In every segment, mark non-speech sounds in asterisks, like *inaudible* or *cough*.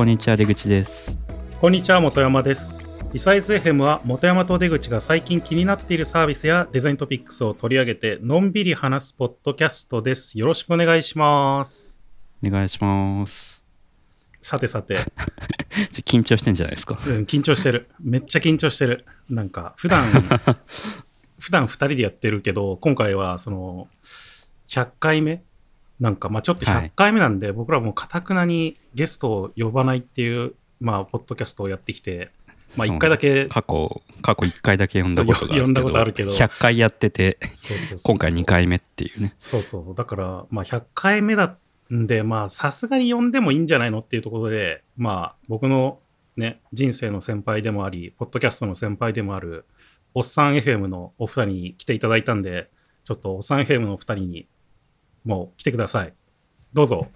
こんにちは出口です。こんにちは本山です。リサイズ FM は本山と出口が最近気になっているサービスやデザイントピックスを取り上げてのんびり話すポッドキャストです。よろしくお願いします。お願いします。さてさて。*laughs* 緊張してんじゃないですか、うん、緊張してる。めっちゃ緊張してる。なんか普段 *laughs* 普段2人でやってるけど今回はその100回目なんかまあちょっと100回目なんで、はい、僕らもかたくなにゲストを呼ばないっていうまあポッドキャストをやってきてまあ1回だけ過去過去1回だけ呼んだことがあるけど呼んだことあるけど。100回やってて今回2回目っていうね。そうそう。だからまあ100回目だんでまあさすがに呼んでもいいんじゃないのっていうところでまあ僕のね人生の先輩でもありポッドキャストの先輩でもあるおっさん FM のお二人に来ていただいたんでちょっとおっさん FM のお二人にもう来てください。どうぞ。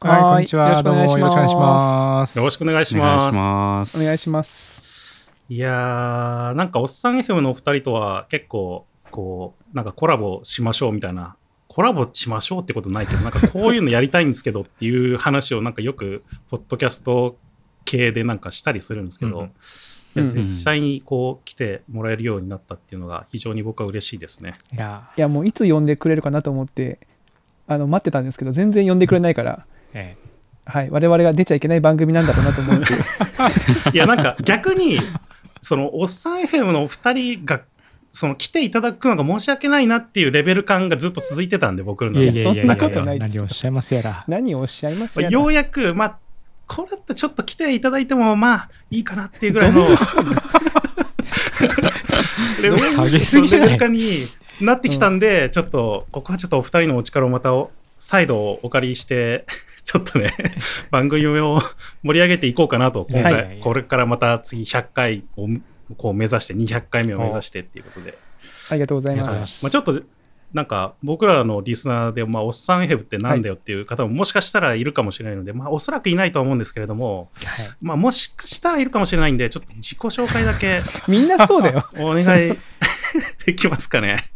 はい、こんにちは。よろしくお願いします。よろしくお願いします。お願いします。いやー、なんかおっさん FM のお二人とは結構、こう、なんかコラボしましょうみたいな、コラボしましょうってことないけど、なんかこういうのやりたいんですけどっていう話をなんかよく、ポッドキャスト系でなんかしたりするんですけど、うん、実際にこう来てもらえるようになったっていうのが非常に僕は嬉しいですね。いや、いやもういつ呼んでくれるかなと思って、あの待ってたんですけど全然呼んでくれないから、ええ、はい、我々が出ちゃいけない番組なんだろうなと思っていやなんか逆にそのおっさん FM のお二人がその来ていただくのが申し訳ないなっていうレベル感がずっと続いてたんで僕の中で。そんなことないです何をおっしゃいますやら。何をおっしゃいますやら。ようやくまあこれってちょっと来ていただいてもまあいいかなっていうぐらいの *laughs* レベル感になってきたんで、うん、ちょっとここはちょっとお二人のお力をまた再度お借りして *laughs* ちょっとね番組を盛り上げていこうかなと今回、はい、これからまた次100回をこう目指して200回目を目指してっていうことで。ありがとうございます。まあ、ちょっとなんか僕らのリスナーで、まあ、おっさんヘブってなんだよっていう方ももしかしたらいるかもしれないので、はい、まあ、おそらくいないとは思うんですけれども、はい、まあ、もしかしたらいるかもしれないんでちょっと自己紹介だけ *laughs* みんなそうだよお願い *laughs* できますかね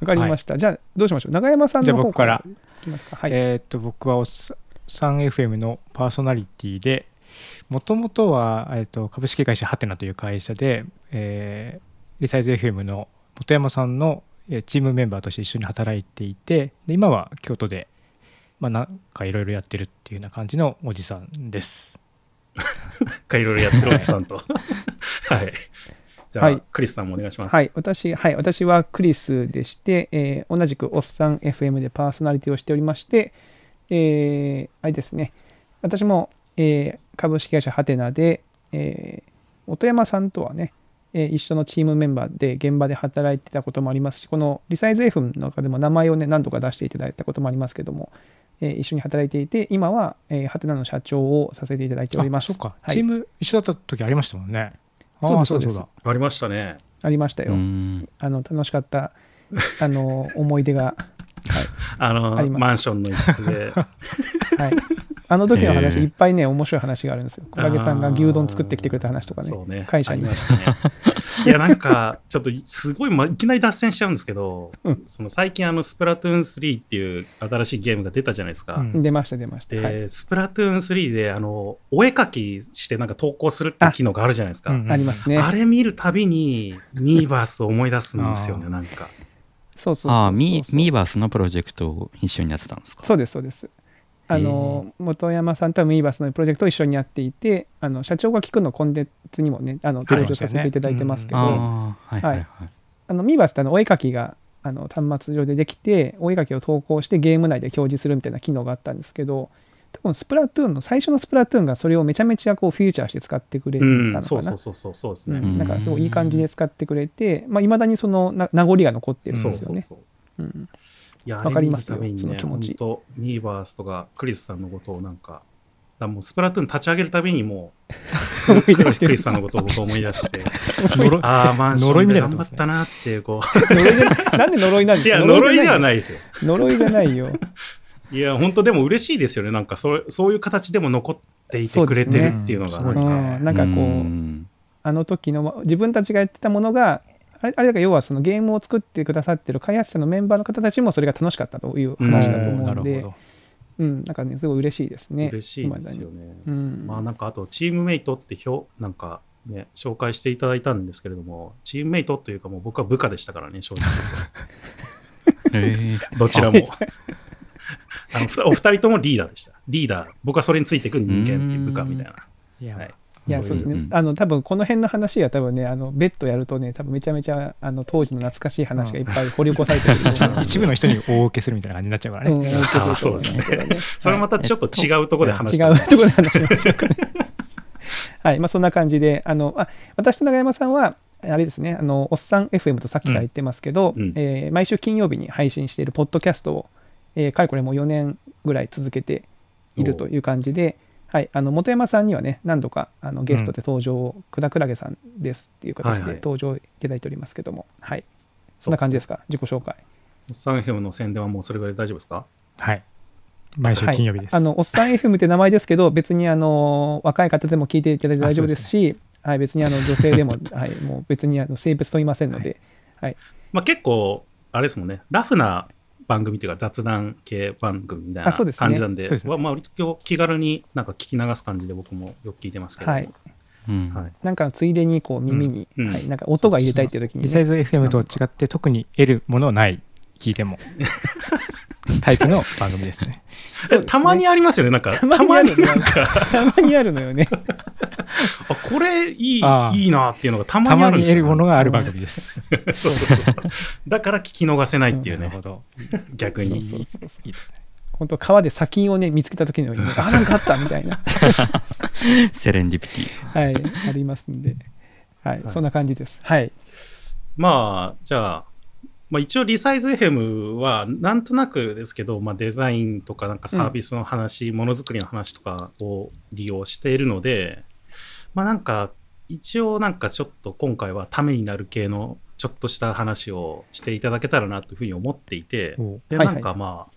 わかりました。はい、じゃあ、どうしましょう。長山さんの方からいきますか。はい、えー、っと、僕はおっさん FM のパーソナリティで、もともとは、えー、っと株式会社ハテナという会社で、えー、リサイズ FM の本山さんのチームメンバーとして一緒に働いていて、で今は京都で、まあ、なんかいろいろやってるっていうような感じのおじさんです。かいろいろやってるおじさんと。*laughs* はい。じゃあ、はい、クリスさんもお願いします。はい、私、はい、私はクリスでして、えー、同じくおっさん FM でパーソナリティをしておりまして、えー、あれですね、私も、えー、株式会社ハテナで、えー、音山さんとはね、えー、一緒のチームメンバーで現場で働いてたこともありますし、このリサイズ F の中でも名前をね、何度か出していただいたこともありますけども、えー、一緒に働いていて、今は、えー、ハテナの社長をさせていただいております。そっか、はい、チーム一緒だった時ありましたもんね。そうですそうです。ありましたね。ありましたよ。あの楽しかったあの *laughs* 思い出が、はい、あのマンションの一室で、*laughs* はい、あの時の話、いっぱいね面白い話があるんですよ。小影さんが牛丼作ってきてくれた話とかね。ね。会社にましたねいやなんかちょっとすごい、ま、いきなり脱線しちゃうんですけど、うん、その最近あのスプラトゥーン3っていう新しいゲームが出たじゃないですか、うん、出ました出ました。で、はい、スプラトゥーン3であのお絵描きしてなんか投稿するって機能があるじゃないですか。ありますね。あれ見るたびに Miiverseを思い出すんですよねなんか。そうそうそうあ Miiverseのプロジェクトを一緒にやってたんですか？そうですそうですあの本山さんとは Miiverse のプロジェクトを一緒にやっていてあの社長が訊くのコンテンツにもねあの登場させていただいてますけど、はい。あの Miiverseってあのお絵描きがあの端末上でできてお絵描きを投稿してゲーム内で表示するみたいな機能があったんですけど多分スプラトゥーンの最初のスプラトゥーンがそれをめちゃめちゃこうフィーチャーして使ってくれたのかな、そうそうそうそうそうですね、なんかすごいいい感じで使ってくれてまあ、未だにそのな名残が残ってるんですよね。そうそうそう。うんわかりますよ、ね、その気持ち。とミーバースとかクリスさんのことをなんか、だもうスプラトゥーン立ち上げるたびにもう、*laughs* クリスさんのことを僕思い出して、*laughs* ああ、マンションで頑張ったなっていう、こう。*laughs* なんで呪いなんですかいや、呪いではないですよ。呪いじゃないよ。いや、本当でも嬉しいですよね。なんかそ、そういう形でも残っていてくれてるっていうのが、ね、なんかこう、あの時の自分たちがやってたものがあれあれだから要はそのゲームを作ってくださってる開発者のメンバーの方たちもそれが楽しかったという話だと思うので、うん、なんかね、すごい嬉しいですね。嬉しいですよね。うん、まあなんかあと、チームメイトって表、なんかね、紹介していただいたんですけれども、チームメイトというかもう僕は部下でしたからね、正直。*laughs* えー、*laughs* どちらも。あのお二人ともリーダーでした。リーダー、僕はそれについていく人間っていう部下みたいな。いや、はいいやそうですね、うん、あの多分この辺の話は多分ねあのベッドやるとね多分めちゃめちゃあの当時の懐かしい話がいっぱい *laughs* 掘り起こされてる、うん、一部の人に大受けするみたいな感じになっちゃうからね、うん、そうですね、*laughs* それまたちょっと違うところで話し、違うところで話しましょうかね。*laughs* はい。まあそんな感じであのあ私と永山さんはあれですねあのおっさん FM とさっきから言ってますけど、うん、えー、毎週金曜日に配信しているポッドキャストを、えー、かれこれもう4年ぐらい続けているという感じで、はい、あの本山さんにはね何度かあのゲストで登場、うん、久田クラゲさんですっていう形で登場いただいておりますけども、はい、はい、そんな感じですか？自己紹介。おっさん FM の宣伝はもうそれぐらい大丈夫ですか？はい。毎週金曜日です、はい、あのおっさん FM って名前ですけど別にあの *laughs* 若い方でも聞いていただいて大丈夫ですし、ね、はい、別にあの女性でも、*laughs* はい、もう別にあの性別問いませんので、はい、はい、まあ、結構あれですもんね。ラフな番組というか雑談系番組みたいな感じなんで、でね、まあ、割と気軽になんか聞き流す感じで僕もよく聞いてますけど、はい。うん。はい、なんかついでにこう耳に、うん、はい、なんか音が入れたいっていう時に、ね、リサイズ FM と違って特に得るものない聞いても。タイプの番組ですね。*laughs* ね、たまにありますよねなんか。たまになんか。たまにあるのよね。あこれいいいいなっていうのがたまにあるんですよ、ね、たまに得るものがある番組です。*laughs* そうそうそう。だから聞き逃せないっていうね、うん、逆に。そうそうそういいですね。本当川で砂金をね見つけた時のように、*laughs* あなんかあったみたいな。セレンディピティ。はいありますんで。はい、はい、そんな感じです。はい。まあじゃあまあ、一応リサイズ FM はなんとなくですけど、まあ、デザインとかなんかサービスの話、ものづくりの話とかを利用しているので、まあなんか一応なんかちょっと今回はためになる系のちょっとした話をしていただけたらなというふうに思っていて、でなんかまあ、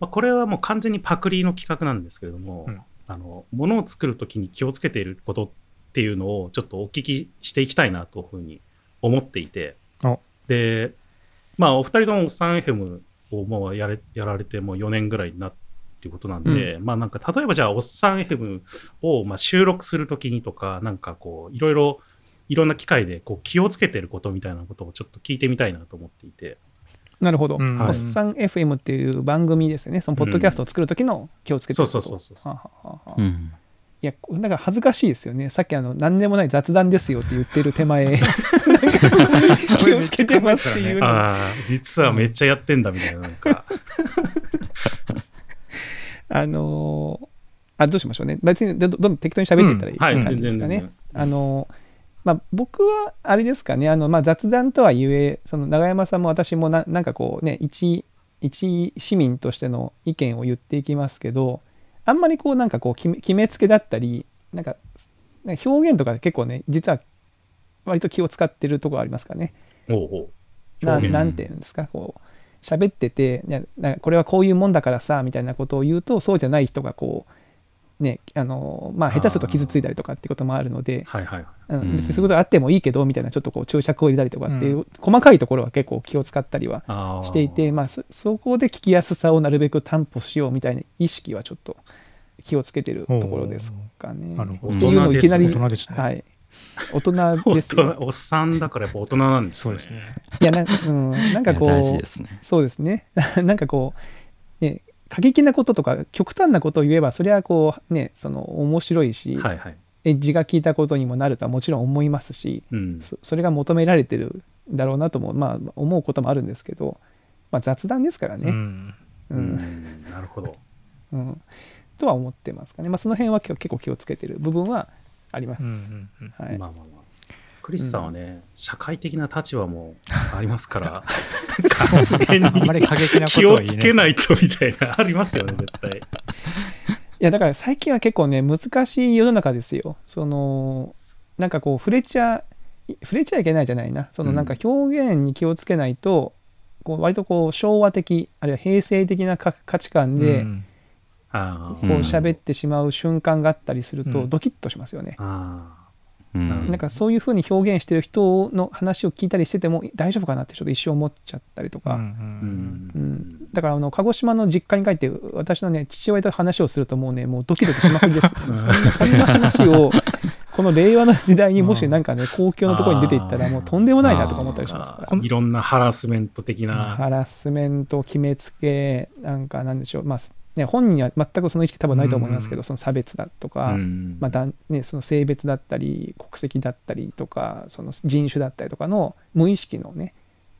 まあ、これはもう完全にパクリの企画なんですけれども、うん、あの物を作る時に気をつけていることっていうのをちょっとお聞きしていきたいなというふうに思っていてでまあ、お二人ともサン FM をもうやれやられてもう4年ぐらいになっていうことなんで、うん、まあなんか例えばじゃあおっさん FM をまあ収録するときにとかなんかこういろいろいろんな機会でこう気をつけてることみたいなことをちょっと聞いてみたいなと思っていて。なるほど、うん、おっさん FM っていう番組ですよね、そのポッドキャストを作るときの気をつけてること、うん、そうそうそうそう。はははうんいや、なんか恥ずかしいですよね。さっきあの、何でもない雑談ですよって言ってる手前、*laughs* 気をつけてますっていうの。ああ、実はめっちゃやってんだみたいな、なんか。*laughs* あのー、あ、どうしましょうね。別にどどんどん適当に喋っていったらいい感じですかね。うんはい、あのーまあ、僕はあれですかねあの、まあ、雑談とはいえその永山さんも私もななんかこうね一一市民としての意見を言っていきますけどあんまりこうなんかこう決めつけだったりなんか表現とか結構ね実は割と気を使ってるところありますかね。おうななんていうんですかこう喋っててなんかこれはこういうもんだからさみたいなことを言うとそうじゃない人がこうねあのまあ下手すると傷ついたりとかってこともあるので、はいはいうん、別にそういうことあってもいいけどみたいなちょっとこう注釈を入れたりとかっていう、うん、細かいところは結構気を使ったりはしていてまあそこで聞きやすさをなるべく担保しようみたいな意識はちょっと気をつけてるところですかね。大人いきなり、大人ですね。はい。大人ですよ。おっさんだからやっぱ大人なんですね。そうですね。いやなんか、うん、なんかこう、ね、そうですね。*laughs* なんかこう、ね、過激なこととか極端なことを言えばそれはこうねその面白いし、はいはい、エッジが効いたことにもなるとはもちろん思いますし、うん、そそれが求められてるだろうなとも、まあ、思うこともあるんですけど、まあ、雑談ですからね。うん、うん、なるほど。うんとは思ってますかね、まあ、その辺は結構気をつけてる部分はあります。はい、まあまあまあ。クリスさんはね、うん、社会的な立場もありますから、*laughs* 発言に気をつけないとみたいなありますよね、絶対。*laughs* いや、だから最近は結構ね、難しい世の中ですよ。その、なんかこう、触れちゃ、触れちゃいけないじゃないな。そのなんか表現に気をつけないと、うん、こう割とこう昭和的、あるいは平成的な価値観で、うんこう喋ってしまう瞬間があったりするとドキッとしますよね。うん、なんかそういうふうに表現してる人の話を聞いたりしてても大丈夫かなってちょっと一生思っちゃったりとか、うん、うん、だからあの鹿児島の実家に帰って私のね父親と話をするともうねもうドキドキしまくりですそん。な話をこの令和の時代にもしなんかね *laughs* 公共のところに出ていったらもうとんでもないなとか思ったりしますから。いろんなハラスメント的な。ハラスメント決めつけなんかなんでしょう。まあね、本人には全くその意識多分ないと思いますけど、うん、その差別だとか、うん、まあね、その性別だったり国籍だったりとかその人種だったりとかの無意識のね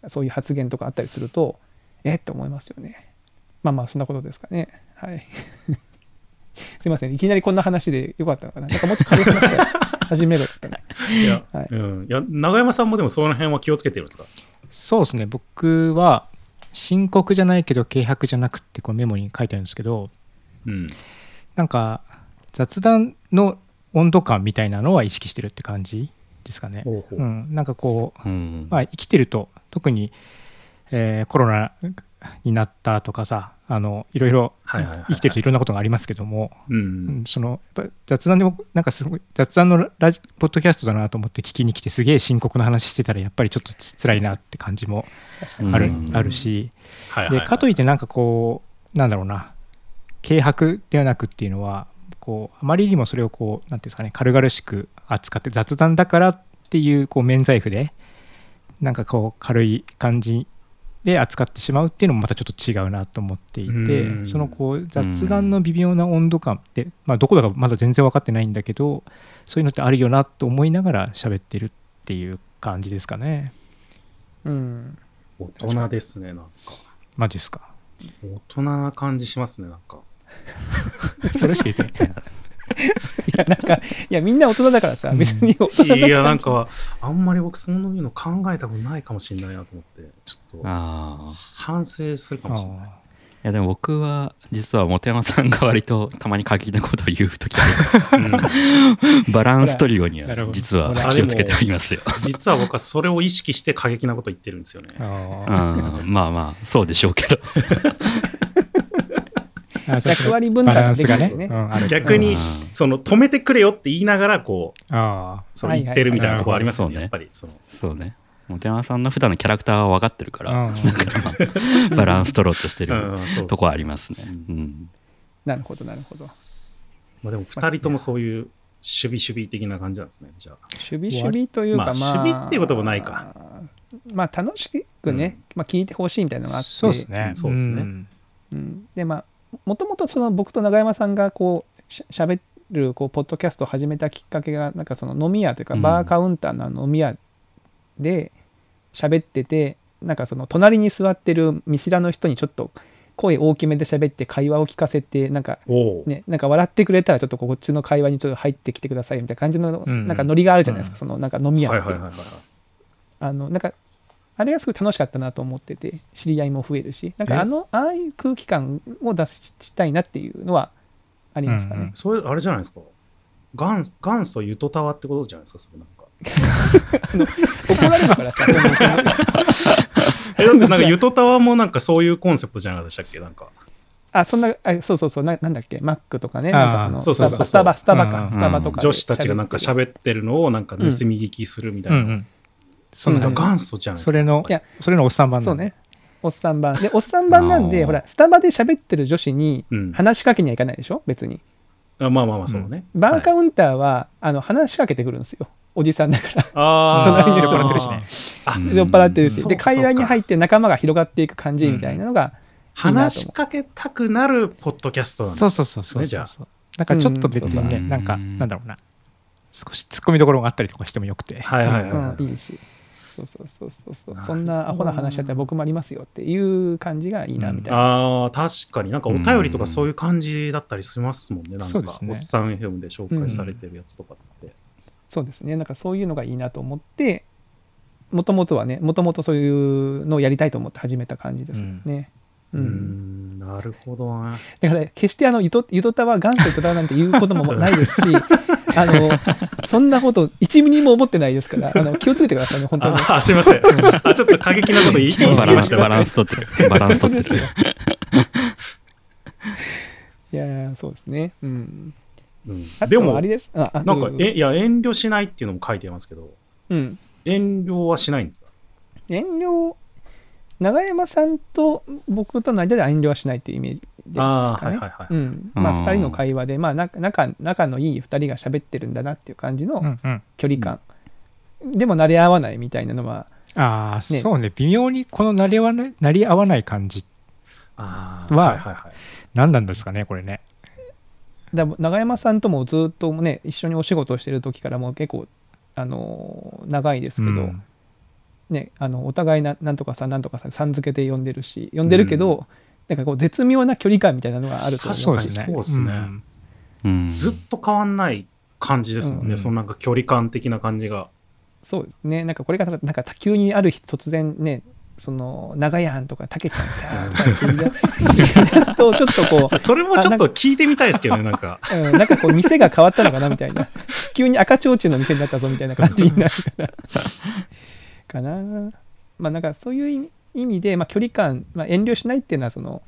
そういう発言とかあったりするとえっと思いますよね。まあまあそんなことですかね。はい。*laughs* すいません。いきなりこんな話でよかったのかな。なんかもうちょっと軽い話から *laughs* 始めろったね。いや,、はい。うん、いや永山さんもでもその辺は気をつけてるんですか？そうですね。僕は申告じゃないけど軽薄じゃなくってこうメモに書いてあるんですけど、うん、なんか雑談の温度感みたいなのは意識してるって感じですかね。うん、なんかこう、うん、まあ、生きてると特に、えー、コロナになったとかさあのいろいろ生きてるといろんなことがありますけども、その雑談でもなんかすごい雑談のラジポッドキャストだなと思って聞きに来てすげえ深刻な話してたらやっぱりちょっと辛いなって感じもある,、あるし、でかといってなんかこうなんだろうな軽薄ではなくっていうのはこうあまりにもそれをこうなんていうんですかね軽々しく扱って雑談だからっていうこう免罪符でなんかこう軽い感じで扱ってしまうっていうのもまたちょっと違うなと思っていてそのこう雑談の微妙な温度感って、まあ、どこだかまだ全然分かってないんだけどそういうのってあるよなと思いながら喋ってるっていう感じですかね。うん、大人ですねなんか。マジですか？大人な感じしますねなんか。*laughs* それしか言ってない。いやなんかいやみんな大人だからさ、別に大人いやなんかあんまり僕そういうの考えたことないかもしれないなと思ってちょっと反省するかもしれない。いやでも僕は実は本山さんが割とたまに過激なことを言う時 *laughs* バランストリオには実は気をつけてありますよ。実は僕はそれを意識して過激なこと言ってるんですよね。あ *laughs* まあまあそうでしょうけど役割分担ができるね、うん、逆にその止めてくれよって言いながらこうその言ってるみたいなところありますよね、やっぱりその。そうね。本山さんの普段のキャラクターは分かってるから、バランス取ろうとしてる *laughs* とこありますね、なるほどなるほど、まあ、でも2人ともそういう守備守備的な感じなんですねじゃあ。守備守備というかまあ、守備っていうこともないか。まあ楽しくね、まあ、聞いてほしいみたいなのがあって。そうですね。そうですね、うん、でまあもともとその僕と永山さんがこうしゃべるこうポッドキャストを始めたきっかけがなんかその飲み屋というかバーカウンターの飲み屋で喋ってて、うん、なんかその隣に座ってる見知らぬ人にちょっと声大きめで喋って会話を聞かせてなんかねなんか笑ってくれたらちょっとこっちの会話にちょっと入ってきてくださいみたいな感じのなんかノリがあるじゃないですか、そのなんか飲み屋って。あのなんかあれがすごい楽しかったなと思ってて知り合いも増えるしなんかあのああいう空気感を出したいなっていうのはありますかね、うんうん、それあれじゃないですか。元元祖ゆとたわってことじゃないですかそれなんか。怒られるからさえなんかゆとたわもなんかそういうコンセプトじゃなかったっけ？なんか。あそんなあそうそうそうななんだっけ？マックとかね。なんかそのスタバスタバか、うん、スタバとか女子たちがなんか喋ってる。のをなんか盗み聞きするみたいな、うんうんそんな元祖じゃんそれのいやそれのおっさん版そうね。おっさん版。でおっさん版なんでほらスタバで喋ってる女子に話しかけにはいかないでしょ？別に。あまあまあまあそうね、バーカウンターは、あの話しかけてくるんですよ。おじさんだから。*laughs* あ隣に酔っ払ってるしね。酔っ払ってるし。で階段に入って仲間が広がっていく感じみたいなのが話しかけたくなるポッドキャストなんですねそうそうそうじゃあ。なんかちょっと別にね、なんかなんだろうな。少し突っ込みどころがあったりとかしてもよくて。はいはいはい、いいしそうそうそうそうそう。そんなアホな話だったら僕もありますよっていう感じがいいなみたいな、うん、あ確かに。なんかお便りとかそういう感じだったりしますもんね、うん、なんか、ね、おっさん FM で紹介されてるやつとかって、うん、そうですね。なんかそういうのがいいなと思ってもともとはねもともとそういうのをやりたいと思って始めた感じですよね、うん、なるほどな。だから、決してあのゆとゆとたは元祖ゆとたなんて言うこともないですし、あのそんなこと1ミリも思ってないですから、あの気をつけてくださいね、本当に。あすみません。あちょっと過激なこと言い言い過ぎました。バランス取ってる。バランス取ってる。いやそうですね。うん。うん、でも、あれです。あなんか、え、いや、遠慮しないっていうのも書いてますけど、うん。遠慮はしないんですか？遠慮、永山さんと僕との間では遠慮はしないっていうイメージですかね。うん。まあ、2人の会話で、まあ、仲仲のいい2人が喋ってるんだなっていう感じの距離感。うんうん、でも、慣れ合わないみたいなのは、ああ、ね、そうね。微妙にこの慣れ合わない慣れ合わない感じは、何なんですかね、これね。だ永山さんともずっとね一緒にお仕事をしてる時からもう結構あの長いですけど、うん、ね、あのお互いななんとかさんなんとかさんさん付けで呼んでるし呼んでるけど、うん、なんかこう絶妙な距離感みたいなのがあると思うそうですね、うん、ずっと変わんない感じですもんね、そのなんか距離感的な感じが。そうですね。なんかこれがなんか急にある日突然ねその長やんとかたけちゃんさ言い出すとちょっとこう *laughs* それもちょっと聞いてみたいですけどねなんか、*laughs* うん、なんかこう店が変わったのかなみたいな。急に赤ちょうちんの店になったぞみたいな感じになるからかな。まあなんかそういう意味で、まあ、距離感、まあ、遠慮しないっていうのはその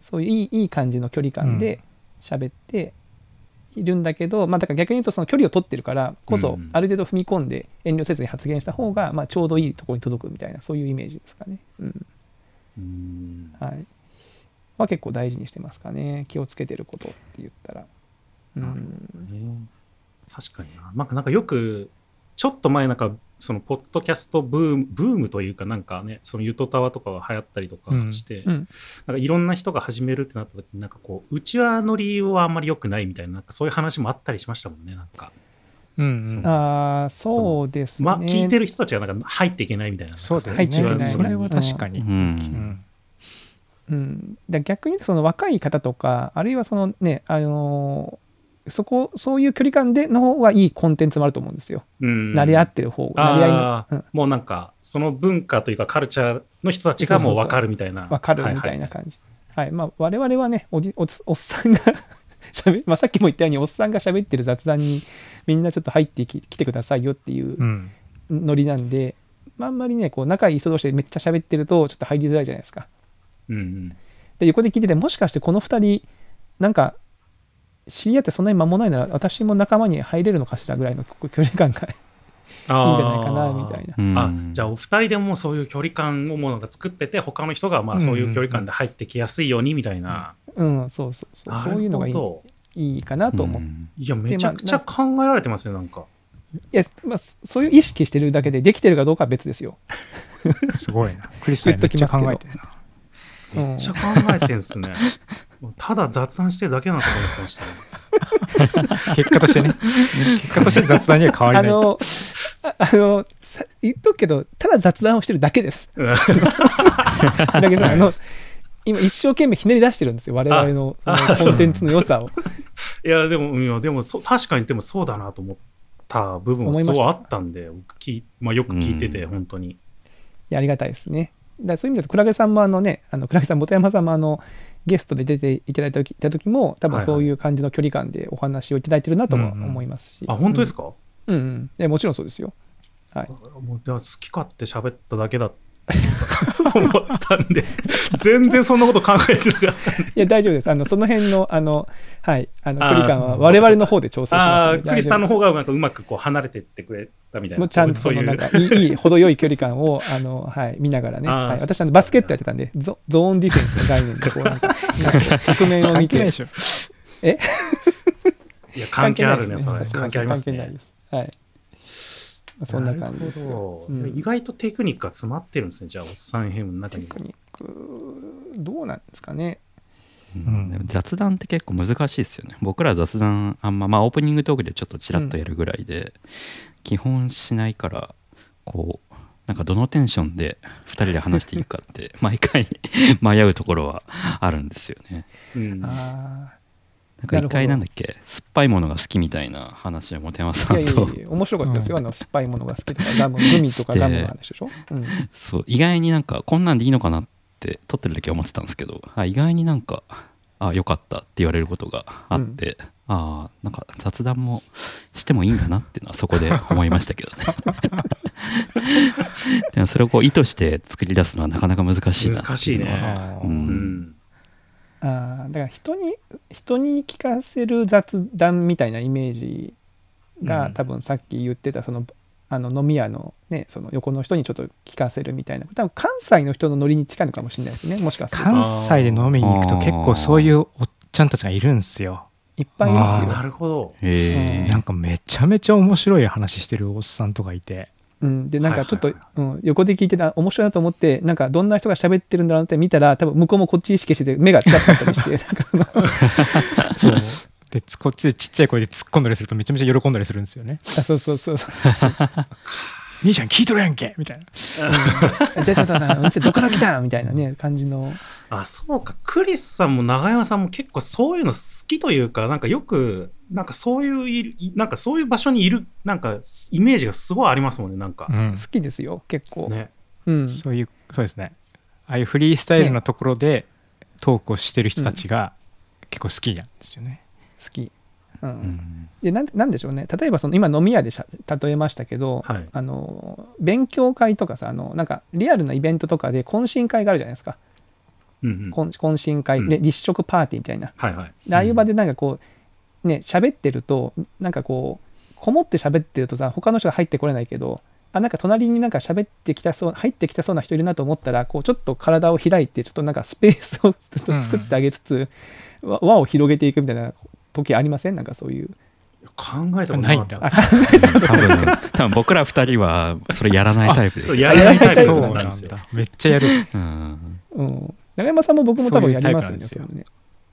そういういいいい感じの距離感で喋って、いるんだけど、まあ、だから逆に言うとその距離を取ってるからこそある程度踏み込んで遠慮せずに発言した方がまあちょうどいいところに届くみたいなそういうイメージですかね。うん、うん。はい。は結構大事にしてますかね。気をつけてることって言ったら。うん、確かにな。なんかなんかよくちょっと前なんかそのポッドキャストブームブームというかなんかねそのゆとたわとかが流行ったりとかして、うん、なんかいろんな人が始めるってなった時になんかこううちわの理由はあんまり良くないみたいななんかそういう話もあったりしましたもんねなんか。うん、ああそうですね、ま、聞いてる人たちがなんか入っていけないみたいなそうですね。それは確かに、うん、うん、だ逆にその若い方とかあるいはそのねあのーそこそういう距離感での方がいいコンテンツもあると思うんですよ。うん、慣れ合ってる方慣れ合いの、うん、もうなんかその文化というかカルチャーの人たちがもう分かるみたいな。分かるみたいな感じ。はい、はいはい、まあ我々はねおじおおっさんがしゃべ、*laughs* まあ、さっきも言ったようにおっさんが喋ってる雑談にみんなちょっと入ってきてくださいよっていうノリなんで、まあ、あんまりねこう仲いい人同士でめっちゃ喋ってるとちょっと入りづらいじゃないですか。うんうん、で横で聞いててもしかしてこの2人なんか知り合ってそんなに間もないなら私も仲間に入れるのかしらぐらいの距離感がいいんじゃないかなみたいな。あじゃあお二人でもそういう距離感をものが作ってて他の人がまあそういう距離感で入ってきやすいようにみたいな。うん、うん、そうそうそうそういうのがいいいいかなと思って、いやめちゃくちゃ考えられてますよなんか。いや、まあ、そういう意識してるだけでできてるかどうかは別ですよ。すごいな。*laughs* クリスさんめっちゃ考えてるな。めっちゃ考えてんすね。ただ雑談してるだけなのかと思ってましたね。*laughs* 結果としてね。結果として雑談には変わりない。あの、あの言っとくけど、ただ雑談をしてるだけです。*laughs* だけど、あの、今一生懸命ひねり出してるんですよ、我々のそのコンテンツの良さを。いや、でも、いやでもそ確かにでもそうだなと思った部分はそうあったんで、きまあ、よく聞いてて、本当に。いや、ありがたいですね。だそういう意味だと、クラゲさんもあのね、あのクラゲさん、本山さんもあの、ゲストで出ていただいた時も多分そういう感じの距離感でお話をいただいてるなとも思いますし、あ本当ですか、うん、うんうん、もちろんそうですよ。はい。もう好き勝手喋っただけだ *laughs* 思ったんで全然そんなこと考えてなかったいや大丈夫です。あのその辺のあのはいあの距離感は我々の方で調整しますのでクリスさんの方がなんかうまくこう離れていってくれたみたいなちゃんとそのなんかいいいい程よい距離感を *laughs* あの、はい、見ながらね、はい、私あのバスケットやってたんでゾゾーンディフェンスの概念でこうなんか局 *laughs* 面を見て。えいや関係あるねそれ関係ありますね。関係ないです。はいそんな感じですよ、うん、意外とテクニックが詰まってるんですねじゃあおっさんヘムの中に。テクニックどうなんですかね。うん、雑談って結構難しいですよね。僕ら雑談あんままあオープニングトークでちょっとちらっとやるぐらいで、基本しないからこうなんかどのテンションで2人で話していいかって毎回 *laughs* 迷うところはあるんですよね。うん、あなんか一回なんだっけ酸っぱいものが好きみたいな話を本山さんと。面白かったですよ、うん、あの酸っぱいものが好きとかラムグミとかラムの話でしょ、うん、そう意外になんかこんなんでいいのかなって撮ってる時は思ってたんですけどあ意外になんかあよかったって言われることがあって、うん、あなんか雑談もしてもいいんだなっていうのはそこで思いましたけどね。*laughs* でもそれをこう意図して作り出すのはなかなか難しいな難しいね、うんあだから人に人に聞かせる雑談みたいなイメージが、うん、多分さっき言ってたそのあの飲み屋の,、ね、その横の人にちょっと聞かせるみたいな。多分関西の人のノリに近いのかもしれないですね。もしかすると。関西で飲みに行くと結構そういうおっちゃんたちがいるんですよ。いっぱいいますよ。なるほど、えー、なんかめちゃめちゃ面白い話してるおっさんとかいてうん、でなんかちょっと、うん、横で聞いてた面白いなと思ってなんかどんな人が喋ってるんだろうって見たら多分向こうもこっち意識して目が近かったりして *laughs* なんかそう。でこっちでちっちゃい声で突っ込んだりするとめちゃめちゃ喜んだりするんですよね。あそうそうそうそう兄ちゃん聞いとるやんけ。みたいな、じゃあちょっとお店どこから来たみたいなね感じのあそうかクリスさん。も長山さん。も結構そういうの好きというかなん。かよくなん。かそういうなん。かそういう場所にいるなん。かイメージがすごいありますもん。ねなん。か、うん、好きですよ結構ね、うん、そういうそうですねああいうフリースタイルなところでトークをしてる人たちが結構好きなん。ですよね、好きうん、うん、でなんなんでしょうね。例えばその今飲み屋で例えましたけど、はい、あの勉強会とかさあのなんかリアルなイベントとかで懇親会があるじゃないですか、うんうん、懇親会、うん、立食パーティーみたいな、はいはい、ああいう場でなんかこうね喋ってるとなんかこうこもって喋ってるとさ他の人が入ってこれないけどあなんか隣になんか喋ってきたそう入ってきたそうな人いるなと思ったらこうちょっと体を開いてちょっとなんかスペースを作ってあげつつ、うん、輪を広げていくみたいな時ありません？なんかそういう。考えたことないんだ。*laughs* 多分、*laughs* 多分僕ら二人はそれやらないタイプです。やらないタイプなんですよ。めっちゃやる。うん。うん、長山さんも僕も多分やりますよね。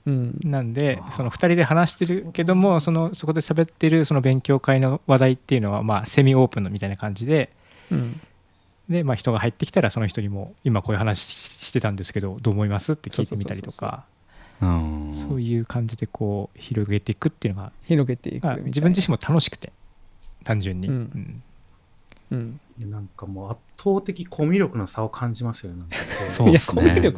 うん、なんでその2人で話してるけどもそのそこで喋ってるその勉強会の話題っていうのはまあセミオープンのみたいな感じで、うん、で、まあ、人が入ってきたらその人にも今こういう話してたんですけどどう思います？って聞いてみたりとかそういう感じでこう広げていくっていうのが広げていく自分自身も楽しくて。単純に、うん、うん、なんかもう圧倒的コミュ力の差を感じますよね。そうですね。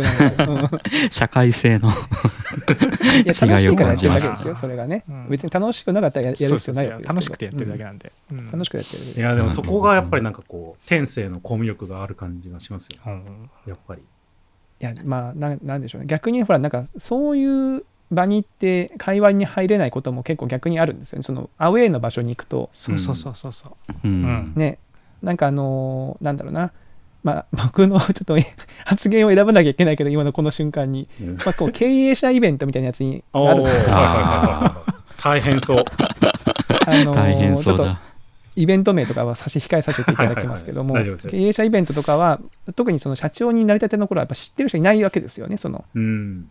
社会性の *laughs* 違いを感じます。それがね、うん、別に楽しくなかったらやる必要ないわけです楽しくてやってるだけなんで。うん、楽しくやってるいや、でもそこがやっぱりなんかこう、天性のコミュ力がある感じがしますよ、ね、やっぱり。いや、まあな、なんでしょうね。逆にほら、なんかそういう場に行って会話に入れないことも結構逆にあるんですよね。そのアウェーの場所に行くと。そうそうそうそうそう。うん、ね、なんかあのー、なんだろうな、まあ、僕のちょっと発言を選ばなきゃいけないけど、今のこの瞬間に、まあ、こう経営者イベントみたいなやつになるんですよ。*laughs* *laughs* 大変そう。あのー、ちょっとイベント名とかは差し控えさせていただきますけども、経営者イベントとかは、特にその社長になりたての頃はやっぱ知ってる人いないわけですよね、その、うん、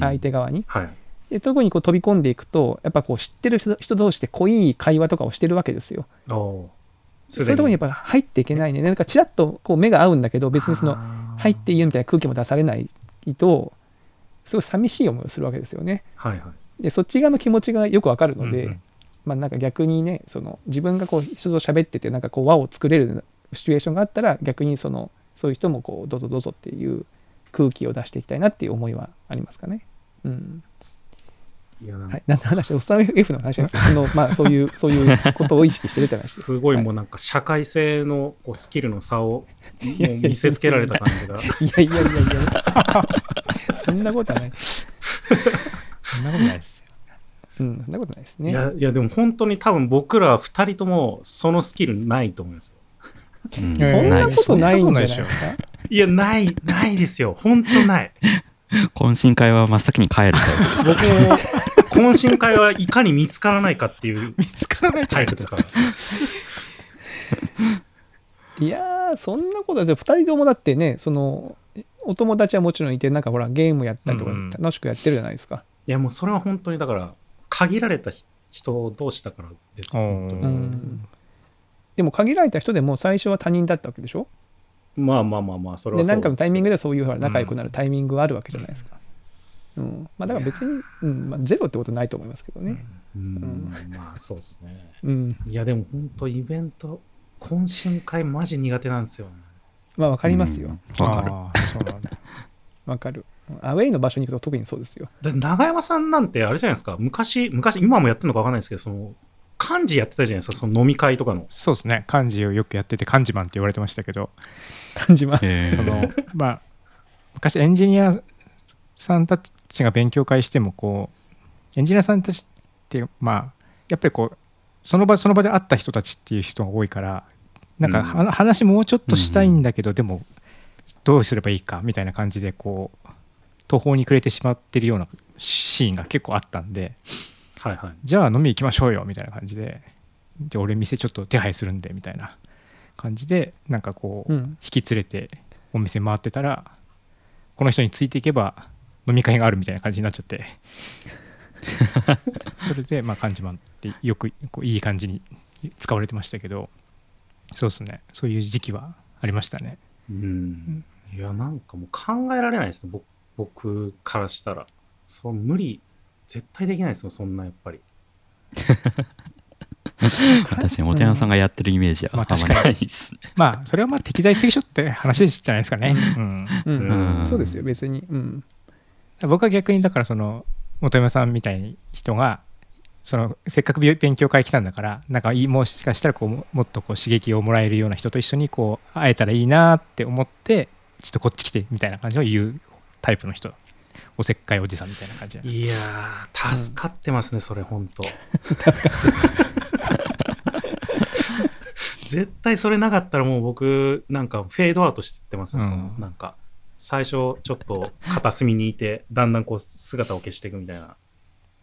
相手側に。はい。で特にこう飛び込んでいくとやっぱこう知ってる人人同士で濃い会話とかをしてるわけですよ。そういうところにやっぱ入っていけないね。なんかちらっとこう目が合うんだけど、別にその入っていいみたいな空気も出されないと、すごい寂しい思いをするわけですよね。はいはい、で、そっち側の気持ちがよくわかるので、うんうん、まあなんか逆にね、その自分がこう人と喋ってて、なんかこう輪を作れるシチュエーションがあったら、逆にそのそういう人もこうどうぞどうぞっていう空気を出していきたいなっていう思いはありますかね。うん。いやはい、何の話おっさん F の話です *laughs* そのまあそういうそういうことを意識してるって話です。すごいもうなんか社会性のこうスキルの差を見せつけられた感じが。いやいやいやいや。*laughs* そんなことはない。そんなことないです。ようん、そんなことないですね。いや、いやでも本当に多分僕ら2人ともそのスキルないと思います。うん、そんなことないんじゃないですか？いや、ない、ないですよ。本当ない。懇親会は真っ先に帰るタイプです。僕も懇親会はいかに見つからないかっていう見つからない。タイプだから。いやそんなことで2人ともだってねそのお友達はもちろんいてなんかほらゲームやったりとか楽しくやってるじゃないですか、うんうん、いやもうそれは本当にだから限られた人同士だからです。でも限られた人でも最初は他人だったわけでしょ？まあまあまあまあそれはで何かのタイミングでそういう仲良くなるタイミングがあるわけじゃないですか、うん、うん、まあ、だから別に、うん。まあ、ゼロってことないと思いますけどね、うん、うん、まあそうですね、うん、いやでも本当イベント懇親会マジ苦手なんですよ、ね、まあわかりますよ。わ、かる。わかるアウェイの場所に行くと特にそうですよ。長山さんなんてあれじゃないですか。昔昔今もやってるのか分かんないですけどその幹事やってたじゃないですか。その飲み会とかの。そうですね。幹事をよくやってて幹事マンって言われてましたけど。幹事マン、そのまあ昔エンジニアさんたちが勉強会してもこうエンジニアさんたちってまあやっぱりこうその場その場で会った人たちっていう人が多いからなんか、うん、話もうちょっとしたいんだけど、うん、でもどうすればいいかみたいな感じでこう途方に暮れてしまってるようなシーンが結構あったんで、はいはい、じゃあ飲み行きましょうよみたいな感じでで俺店ちょっと手配するんでみたいな感じでなんかこう、引き連れてお店回ってたらこの人についていけば飲み会があるみたいな感じになっちゃって *laughs* それでまあ漢字マンってよくこういい感じに使われてましたけどそうですね。そういう時期はありましたね。うん。いやなんかもう考えられないです僕僕からしたら。そう無理。絶対できないですよそんなやっぱり。*laughs* 確かにお手山さんがやってるイメージはあんまないですね、まあ、まあそれはまあ適材適所って話じゃないですかね。うん。そうですよ別に、うん、僕は逆にだからその本山さんみたいに人がそのせっかく勉強会来たんだからなんかもしかしたらこうもっとこう刺激をもらえるような人と一緒にこう会えたらいいなって思ってちょっとこっち来てみたいな感じを言うタイプの人。おせっかいおじさんみたいな感じいやー助かってますね、うん、それ本当 *laughs* 絶対それなかったらもう僕なんかフェードアウトしてってますね、うん、そのなんか最初ちょっと片隅にいてだんだんこう姿を消していくみたいな。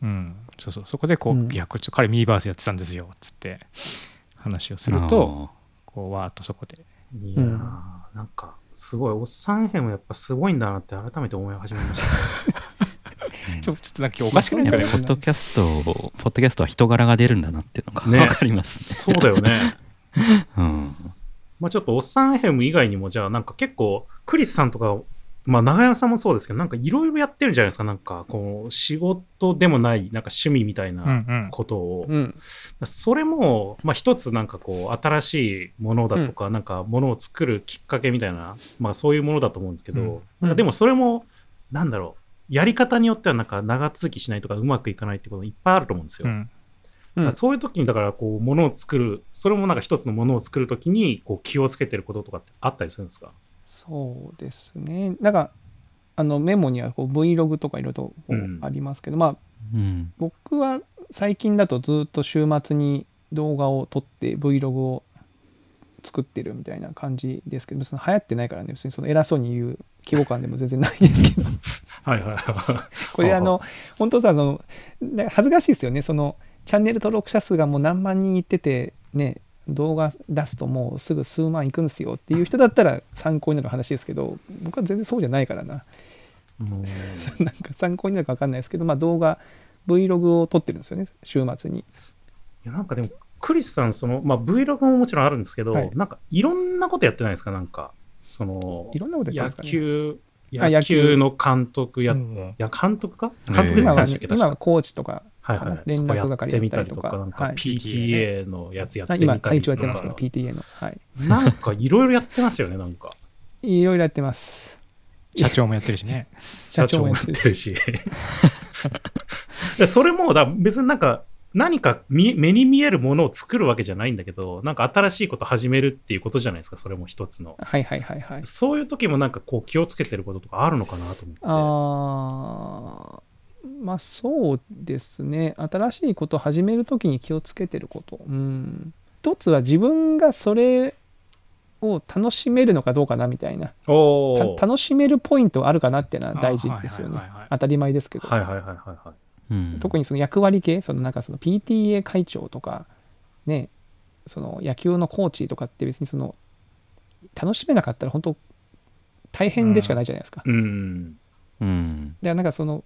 うん。そうそう。そこでこう、うん、いやこっち彼ミーバースやってたんですよっつって話をするとこうわーっとそこで。いやー、うん、なんかすごい。おっさん編もやっぱすごいんだなって改めて思い始めました、ね、ちょ *laughs* ちょっとなんか今日おかしくないですかねポッドキャストポッドキャストは人柄が出るんだなっていうのが分かりますね。そうだよね。*laughs* うん。まあ、ちょっとおっさん FM 以外にもじゃあなんか結構クリスさんとかまあ長山さんもそうですけどなんかいろいろやってるじゃないですか。なんかこう仕事でもないなんか趣味みたいなことを、うん。うん、それもまあ一つなんかこう新しいものだとか、うん、なんかものを作るきっかけみたいなまあそういうものだと思うんですけど、うん、でもそれもなんだろうやり方によってはなんか長続きしないとかうまくいかないってこといっぱいあると思うんですよ。うん。うん、そういう時にだからこうものを作るそれもなんか一つのものを作る時にこう気をつけてることとかってあったりするんですか？そうですね。なんかあのメモにはこう Vlog とかいろいろありますけど、うん、まあ、うん、僕は最近だとずっと週末に動画を撮って Vlog を作ってるみたいな感じですけど別に流行ってないからね別にその偉そうに言う規模感でも全然ないですけど。*laughs* はいはいこれあの本当さその恥ずかしいですよね。そのチャンネル登録者数がもう何万人いっててね動画出すともうすぐ数万いくんですよっていう人だったら参考になる話ですけど僕は全然そうじゃないからな。*laughs* なんか参考になるか分かんないですけど、まあ、動画 Vlog を撮ってるんですよね週末に。いやなんかでもクリスさんその、まあ、Vlog ももちろんあるんですけど、はい、なんかいろんなことやってないですか？なんかそのいろんなことやってるんですか、ね、野球野球。の監督や、うん、いや監督か？監督で今は、ね、今はコーチとかはいはい、連絡係やったりとか。なんか PTA のやつやってみたりとか。今、会長やってますから、PTA の。はい。なんかいろいろやってますよね、なんか。いろいろやってます。社長もやってるしね。*laughs* 社長もやってるし。*laughs* それもだ別になんか何か目に見えるものを作るわけじゃないんだけどなんか新しいこと始めるっていうことじゃないですかそれも一つのはいはいはいはいそういう時もなんかこう気をつけてることとかあるのかなと思ってああまあそうですね。新しいことを始める時に気をつけてること。うん。一つは自分がそれを楽しめるのかどうかなみたいな。楽しめるポイントあるかなっていうのは大事ですよね、当たり前ですけど、はいはいはいはい特にその役割系そのなんかその PTA 会長とかねその野球のコーチとかって別にその楽しめなかったら本当大変でしかないじゃないですか。うん、うん、でなんかその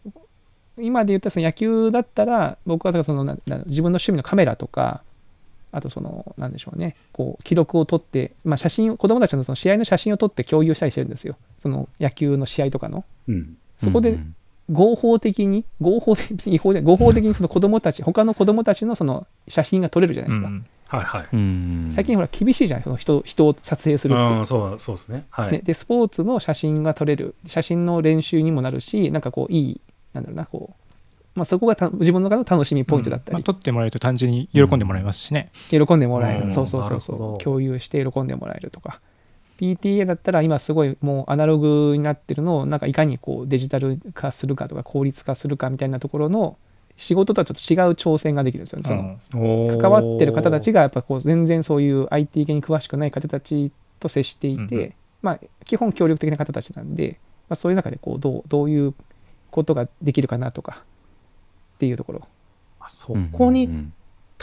今で言ったその野球だったら僕はそのな自分の趣味のカメラとかあとその何でしょうね。こう記録を撮って、まあ、写真子供たちのその試合の写真を撮って共有したりしてるんですよ。その野球の試合とかの、うん、そこで合法的に合法的別に違法で合法的にその子供たち他の子供たちのその写真が撮れるじゃないですか、うんはいはい、最近ほら厳しいじゃない？その人人を撮影するって。そうそうですね,、はい、ね。でスポーツの写真が撮れる。写真の練習にもなるしなんかこういいなんだろうなこうまあ、そこが自分の中の楽しみポイントだったり、うんまあ、撮ってもらえると単純に喜んでもらえますしね、うん、喜んでもらえる、そうそうそうそう。共有して喜んでもらえるとか。PTA だったら今すごいもうアナログになってるのをなんかいかにこうデジタル化するかとか効率化するかみたいなところの仕事とはちょっと違う挑戦ができるんですよね。その関わってる方たちがやっぱこう全然そういう IT 系に詳しくない方たちと接していて、うん、まあ基本協力的な方たちなんで、まあ、そういう中でこうどうどういうことができるかなとかっていうところ。そこに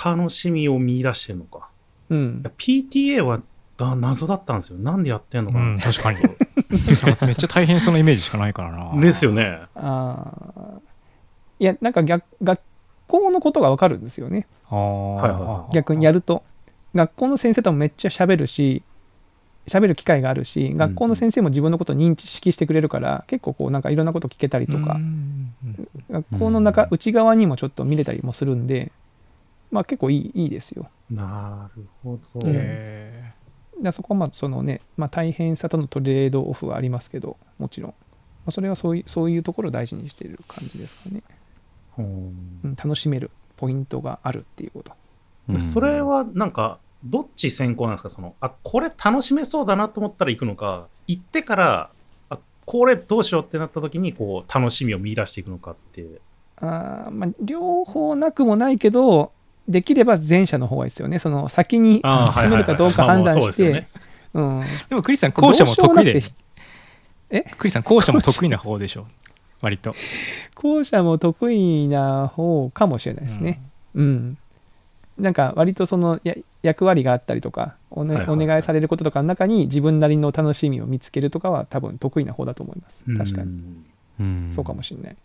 楽しみを見出してるのか。うん、PTA はだ謎だったんですよ。なんでやってんのかな、うん、確かに。*laughs* めっちゃ大変そうなイメージしかないからな。ですよね。ああ。いや、なんか逆学校のことがわかるんですよね。あ逆にやると。学校の先生ともめっちゃ喋るし、喋る機会があるし、学校の先生も自分のことを認識してくれるから、結構こうなんかいろんなこと聞けたりとか、学校の中、内側にもちょっと見れたりもするんで、まあ結構いいいいですよ。なるほど。へだそこはまあそのね、まあ、大変さとのトレードオフはありますけどもちろん、まあ、それはそういうそういうところを大事にしている感じですかね、う。ん、楽しめるポイントがあるっていうこと、うん、それはなんかどっち先行なんですか？そのあこれ楽しめそうだなと思ったら行くのか行ってからあこれどうしようってなった時にこう楽しみを見出していくのかってあまあ両方なくもないけどできれば前者の方がいいですよね。その先に進めるかどうか判断して。でもクリスさん、後者も得意で。え？クリスさん、後者も得意な方でしょ？割と。後者も得意な方かもしれないですね。うん、うん。なんか割とそのや役割があったりとかお,、ねお願いされることとかの中に自分なりの楽しみを見つけるとかは多分得意な方だと思います。確かに。うん。そうかもしれない。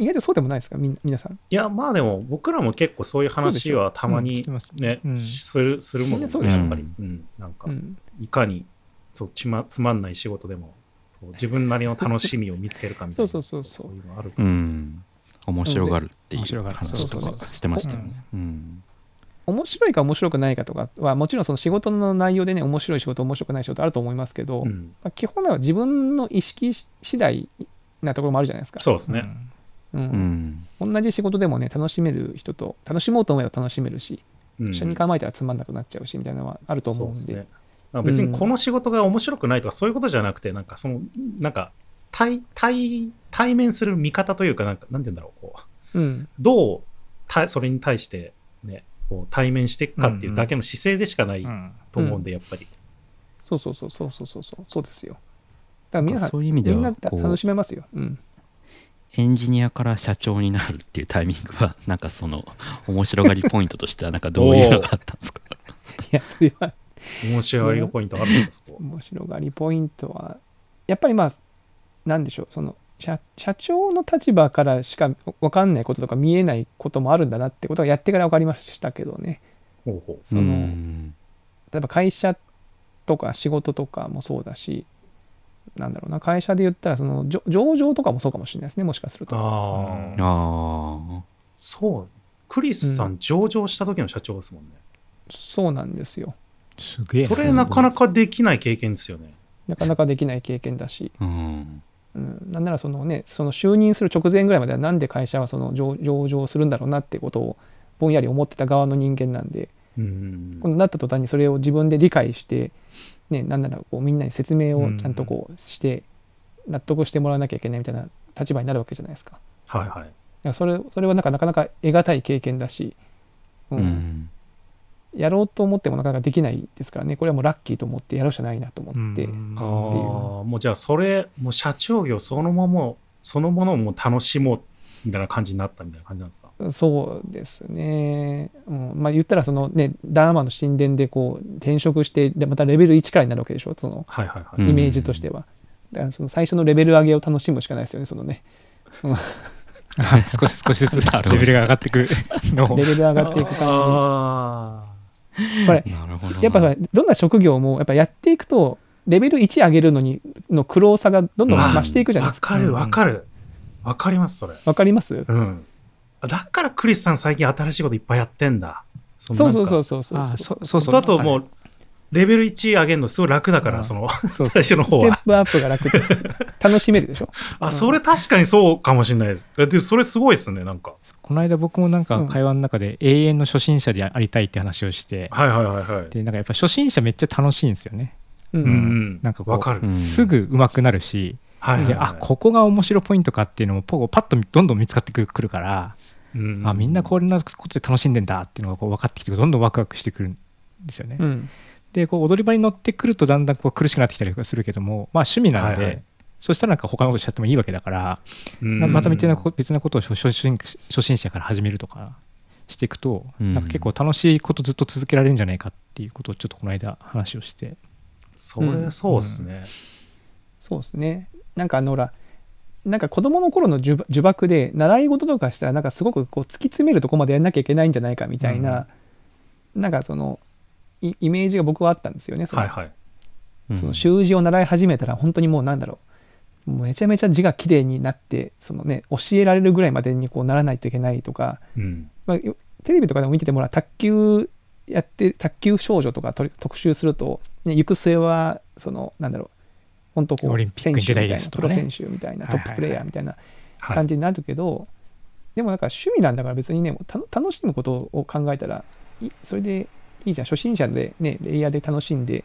意外とそうでもないですか？みん皆さん？いや、まあでも、僕らも結構そういう話はたまにね、うん、するするもので、やっぱり、うん、なんか、いかにそうつまつまんない仕事でも、自分なりの楽しみを見つけるかみたいな、*laughs* そうそうそうそう。いうのあるうん、面白がるっていう話とかしてましたよね。面白いか面白くないかとかはもちろんその仕事の内容でね面白い仕事面白くない仕事あると思いますけど、うん、基本は自分の意識次第なところもあるじゃないですか。そうですね。うん、同じ仕事でもね楽しめる人と楽しもうと思えば楽しめるし、うん、一緒に構えたらつまんなくなっちゃうしみたいなのはあると思うんで。ね、別にこの仕事が面白くないとかそういうことじゃなくて、なんかそのなんか対対対面する見方というかなんかなんて言うんだろうこう、うん、どうたそれに対してねこう対面していくかっていうだけの姿勢でしかないと思うんで、やっぱり、そうそうそうそうそうそう。そうですよ。だから皆さんそういう意味ではみんな楽しめますよ、うん、エンジニアから社長になるっていうタイミングは、*laughs* なんかその、面白がりポイントとしては、なんかどういうのがあったんですか？*laughs* いや、それは。面白がりポイントあるんですか？面白がりポイントは、やっぱりまあ、なんでしょう、その社、社長の立場からしか分かんないこととか見えないこともあるんだなってことはやってから分かりましたけどね。ほうほう。その、例えば会社とか仕事とかもそうだし、なんだろうな会社で言ったらその上場とかもそうかもしれないですねもしかすると。ああそう。クリスさん、上場した時の社長ですもんね。そうなんですよ。すげえそれなかなかできない経験ですよね。なかなかできない経験だし、うん、うん、なんならそのねその就任する直前ぐらいまではなんで会社はその上上場するんだろうなってことをぼんやり思ってた側の人間なんで、うん、今度なった途端にそれを自分で理解してね、なんならこうみんなに説明をちゃんとこうして納得してもらわなきゃいけないみたいな立場になるわけじゃないですか。はいはい、それそれはなんかなかなか得難い経験だし、うん、うん、やろうと思ってもなかなかできないですからね。これはもうラッキーと思ってやるしかないなと思って、うん、ああもうじゃあそれもう社長業そのままそのものをも楽しもうみたいな感じになったみたいな感じなんですか？そうですね、うん、まあ言ったらそのねダーマの神殿でこう転職してでまたレベル1からになるわけでしょ？その、はいはいはい、イメージとしては、だからその最初のレベル上げを楽しむしかないですよねそのね、*laughs* 少し少しずつレベルが上がっていくのレベル上がっていく感じこれ *laughs* やっぱどんな職業もやっぱやっていくとレベル1上げるのにの苦労さがどんどん増していくじゃないですか。わ、かるわかる。わかります、それ。わかります？うん。だからクリスさん最近新しいこといっぱいやってんだ。そうそうそうそうそうそうそうそう。だともう、レベル1上げるのすごい楽だから、その、*laughs* 最初の方は。ステップアップが楽です。楽しめるでしょ？あ、それ確かにそうかもしれないです。で、それすごいですね、なんか。この間僕もなんか会話の中で永遠の初心者でありたいって話をして、はいはいはいはい。で、なんかやっぱ初心者めっちゃ楽しいんですよね。うんうんなんかこうわかる、うんすぐ上手くなるし、はいはいはいであここが面白ポイントかっていうのもポコパッとどんどん見つかってくるくるから、うんあみんなこんなことで楽しんでんだっていうのがこう分かってきてどんどんワクワクしてくるんですよね。うんでこう踊り場に乗ってくるとだんだんこう苦しくなってきたりするけどもまあ趣味なんで、はいはい。そしたらなんか他のことしちゃってもいいわけだから、うん。なまた別なこ別なことを初初心初心者から始めるとかしていくと、うん。なんか結構楽しいことずっと続けられるんじゃないかっていうことをちょっとこの間話をして。それそうっすね、そうですね。なんかあのほらなんか子供の頃の呪呪縛で習い事とかしたらなんかすごくこう突き詰めるとこまでやんなきゃいけないんじゃないかみたいな、なんかそのイイメージが僕はあったんですよね。その。はいはい。うん。その習字を習い始めたら本当にもうなんだろう。もうめちゃめちゃ字が綺麗になってそのね教えられるぐらいまでにこうならないといけないとか、うん。まあ、よテレビとかでも見ててもら卓球やって卓球少女とかと特集すると、ね、行く末はそのなんだろう。本当こうオリンピックに出たいですとかね。選手みたいなプロ選手みたいなトッププレイヤーみたいなはい。感じになるけど、でもなんか趣味なんだから別にねもうた楽しむことを考えたらいそれでいいじゃん初心者でねレイヤーで楽しんで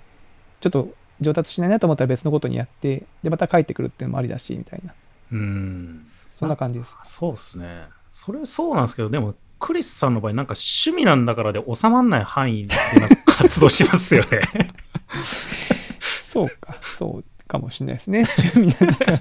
ちょっと上達しないなと思ったら別のことにやってでまた帰ってくるっていうのもありだしみたいな。うん。そんな感じです。そうっすね。それそうなんですけどでもクリスさんの場合なんか趣味なんだからで収まらない範囲で活動しますよね。*laughs* そうか。そうかもしれないですね。*laughs* 趣味なんだから。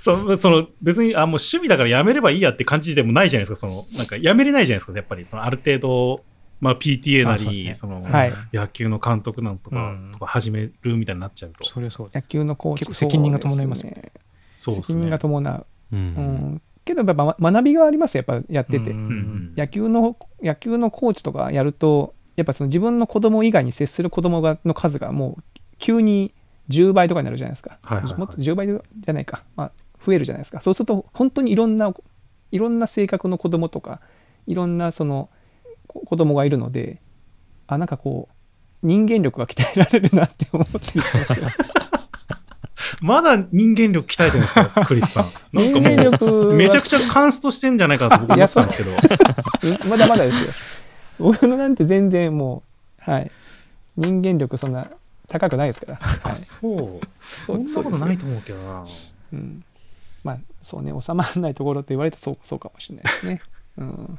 そその別にあもう趣味だからやめればいいやって感じでもないじゃないですかそのなんかやめれないじゃないですかやっぱり。そのある程度、まあ、PTA なりその、はい。野球の監督なんとか,、うん。とか始めるみたいになっちゃうと。それそう野球のコーチ結構責任が伴いますね。そうです責任ねが伴う、ううん。ん、けどやっぱま学びがありますよやっぱやってて、うん。うん。野球の野球のコーチとかやるとやっぱその自分の子供以外に接する子供がの数がもう急に10倍とかになるじゃないですか、はいはいはい。もっと10倍じゃないか、まあ、増えるじゃないですか。そうすると本当にいろんないろんな性格の子供とかいろんなそのこ子供がいるのであなんかこう人間力が鍛えられるなって思ったりしますよ *laughs* まだ人間力鍛えてるんですかクリスさん *laughs* なんか人間も力めちゃくちゃカンストしてんじゃないかなと僕思ってたんですけどうんまだまだですよ。僕のなんて全然もう、はい。人間力そんな高くないですから。はあい、そうそんなことないと思うけどなうん。まあ、そうね、収まらないところって言われたらそうそうかもしれないですね。うん。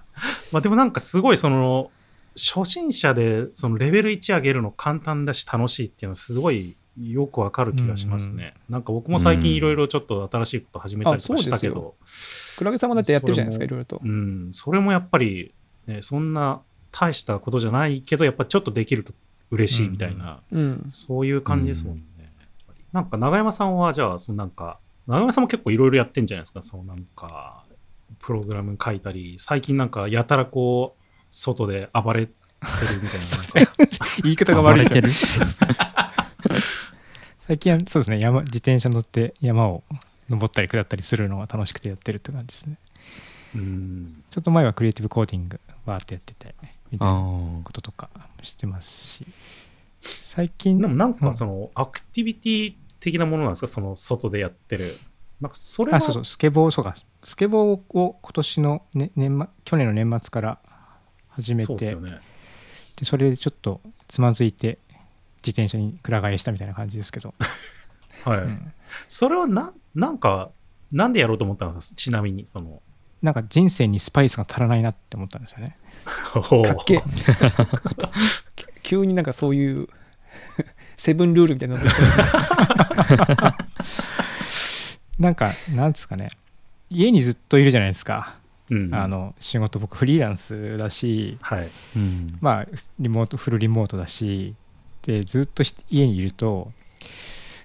まあでもなんかすごいその初心者でそのレベル1上げるの簡単だし楽しいっていうのはすごいよくわかる気がしますね。なんか僕も最近いろいろちょっと新しいこと始めたりとかしたけど、クラゲさんもだってやってるじゃないですか、いろいろとう。ん、それもやっぱり、ね、そんな大したことじゃないけどやっぱちょっとできると嬉しいみたいな、うん。そういう感じですもんね。やっぱりなんか長山さんはじゃあそのなんか長山さんも結構いろいろやってんじゃないですかそのなんかプログラム書いたり最近なんかやたらこう外で暴れてるみたいな。*laughs* 言い方が悪いじゃん。*laughs* 最近はそうですね。山自転車乗って山を登ったり下ったりするのが楽しくてやってるって感じですね。うん。ちょっと前はクリエイティブコーディングバーってやっててみたいあなーこととかしてますし。最近でもなんうんかそのアクティビティ的なものなんですか？その外でやってる。なんかそれはあそうそう。スケボーそうかスケボーを今年の、ね年末去年の年末から始めてそうですよね。でそれでちょっとつまずいて自転車にくら替えしたみたいな感じですけど、*laughs* はい、うん。それはななんかなんでやろうと思ったんですか？ちなみにその。なんか人生にスパイスが足らないなって思ったんですよね。*laughs* かっけえ。*laughs* 急になんかそういうセブンルールみたいなの出てきますなんかなんですかね家にずっといるじゃないですか、うん。あの仕事僕フリーランスだしはい。うん。まあリモートフルリモートだしでずっとし家にいると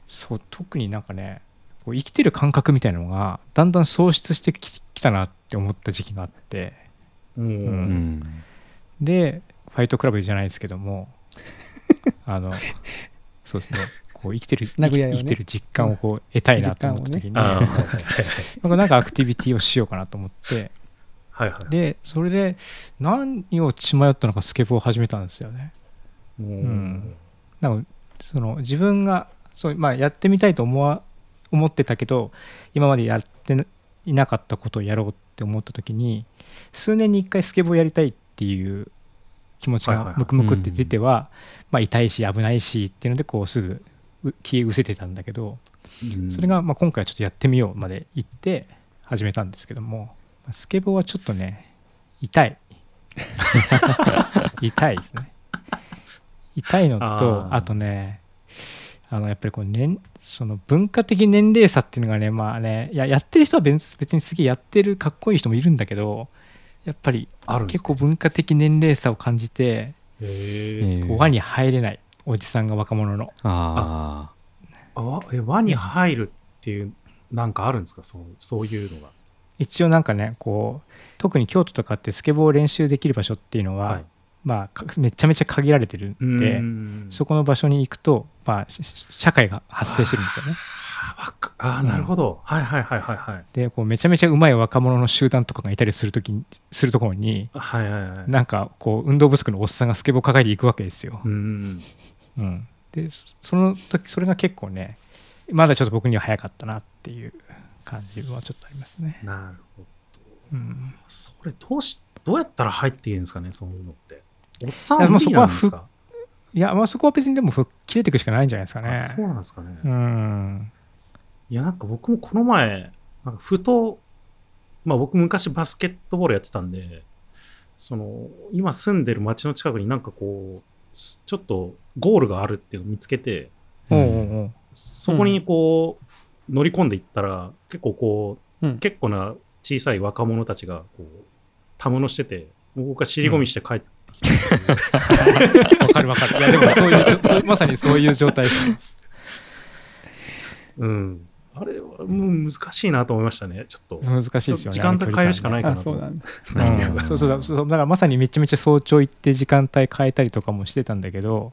そう特になんかねこう生きてる感覚みたいなのがだんだん喪失してききたなって思った時期があって。うん。うん。でファイトクラブじゃないですけどもあの *laughs* そうですねこう生きてる生き殴り合いをね。生きてる実感をこう得たいなと思った時に、あー。なんかなんかアクティビティをしようかなと思って。はいはい。でそれで何を血迷ったのかスケボーを始めたんですよね。ううん。なんかその自分がそう、まあ、やってみたいと思わ思ってたけど今までやっていなかったことをやろうって思った時に数年に一回スケボーやりたいっていう気持ちがムクムクって出ては、まあ、痛いし危ないしっていうのでこうすぐ消え失せてたんだけど、それがまあ今回ちょっとやってみようまで行って始めたんですけどもスケボーはちょっとね痛い。*laughs* 痛いですね。痛いのとあとねあのやっぱりこう、ね、その文化的年齢差っていうのがねまあねややってる人は別別にすげえやってるかっこいい人もいるんだけどやっぱり結構文化的年齢差を感じて輪に入れないおじさんが若者の。ああえ輪に入るっていうなんかあるんですか？そうそういうのが。一応なんかねこう特に京都とかってスケボー練習できる場所っていうのは、はい、まあ、めちゃめちゃ限られてるんでそこの場所に行くと、まあ、社会が発生してるんですよね。ああなるほど、うん、はいはいはいはいはい。でこうめちゃめちゃうまい若者の集団とかがいたりするときするところに、はいはいはい、なんかこう運動不足のおっさんがスケボー抱えていくわけですよ。うん、うん、でその時それが結構ねまだちょっと僕には早かったなっていう感じはちょっとありますね。なるほど。うん、それどうしどうやったら入っていいんですかねそういうのって。おっさんは無理なんですか？いや、まあ、そこは別にでも切れていくしかないんじゃないですかね。そうなんですかね。うん。いや、なんか僕もこの前、なんかふと、まあ僕昔バスケットボールやってたんで、その、今住んでる街の近くになんかこう、ちょっとゴールがあるっていうのを見つけて、うん、そこにこう、乗り込んでいったら、結構こう、うん、結構な小さい若者たちがこう、たむろしてて、僕は尻込みして帰って *laughs* わかるわかる。いや、でもそういう、まさにそういう状態です。*laughs* うん。あれはもう難しいなと思いましたね、ちょっと。難しいですよね。時間帯変えるしかないかなそうなんだ。そうそうそう。だからまさにめちゃめちゃ早朝行って時間帯変えたりとかもしてたんだけど、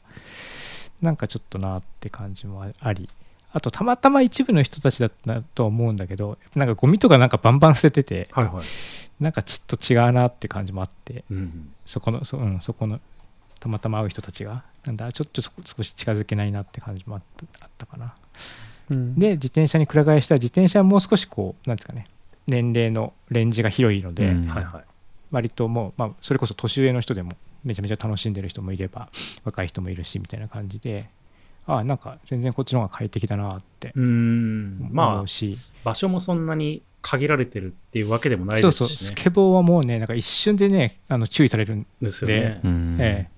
なんかちょっとなって感じもあり。あとたまたま一部の人たちだったと思うんだけどなんかゴミとかなんかバンバン捨ててて、はいはい、なんかちょっと違うなって感じもあって、うん、そこのそ,、うん、そこのたまたま会う人たちがなんだちょっと少し近づけないなって感じもあったあったかな、うん、で自転車にくら替えしたら自転車はもう少しこうなんですかね年齢のレンジが広いので、うん、割ともう、まあ、それこそ年上の人でもめちゃめちゃ楽しんでる人もいれば若い人もいるしみたいな感じであなんか全然こっちの方が快適だなって思うし、まあ、場所もそんなに限られてるっていうわけでもないですし、ね、そうそう。スケボーはもうねなんか一瞬でねあの注意されるんで。すよね、ええ、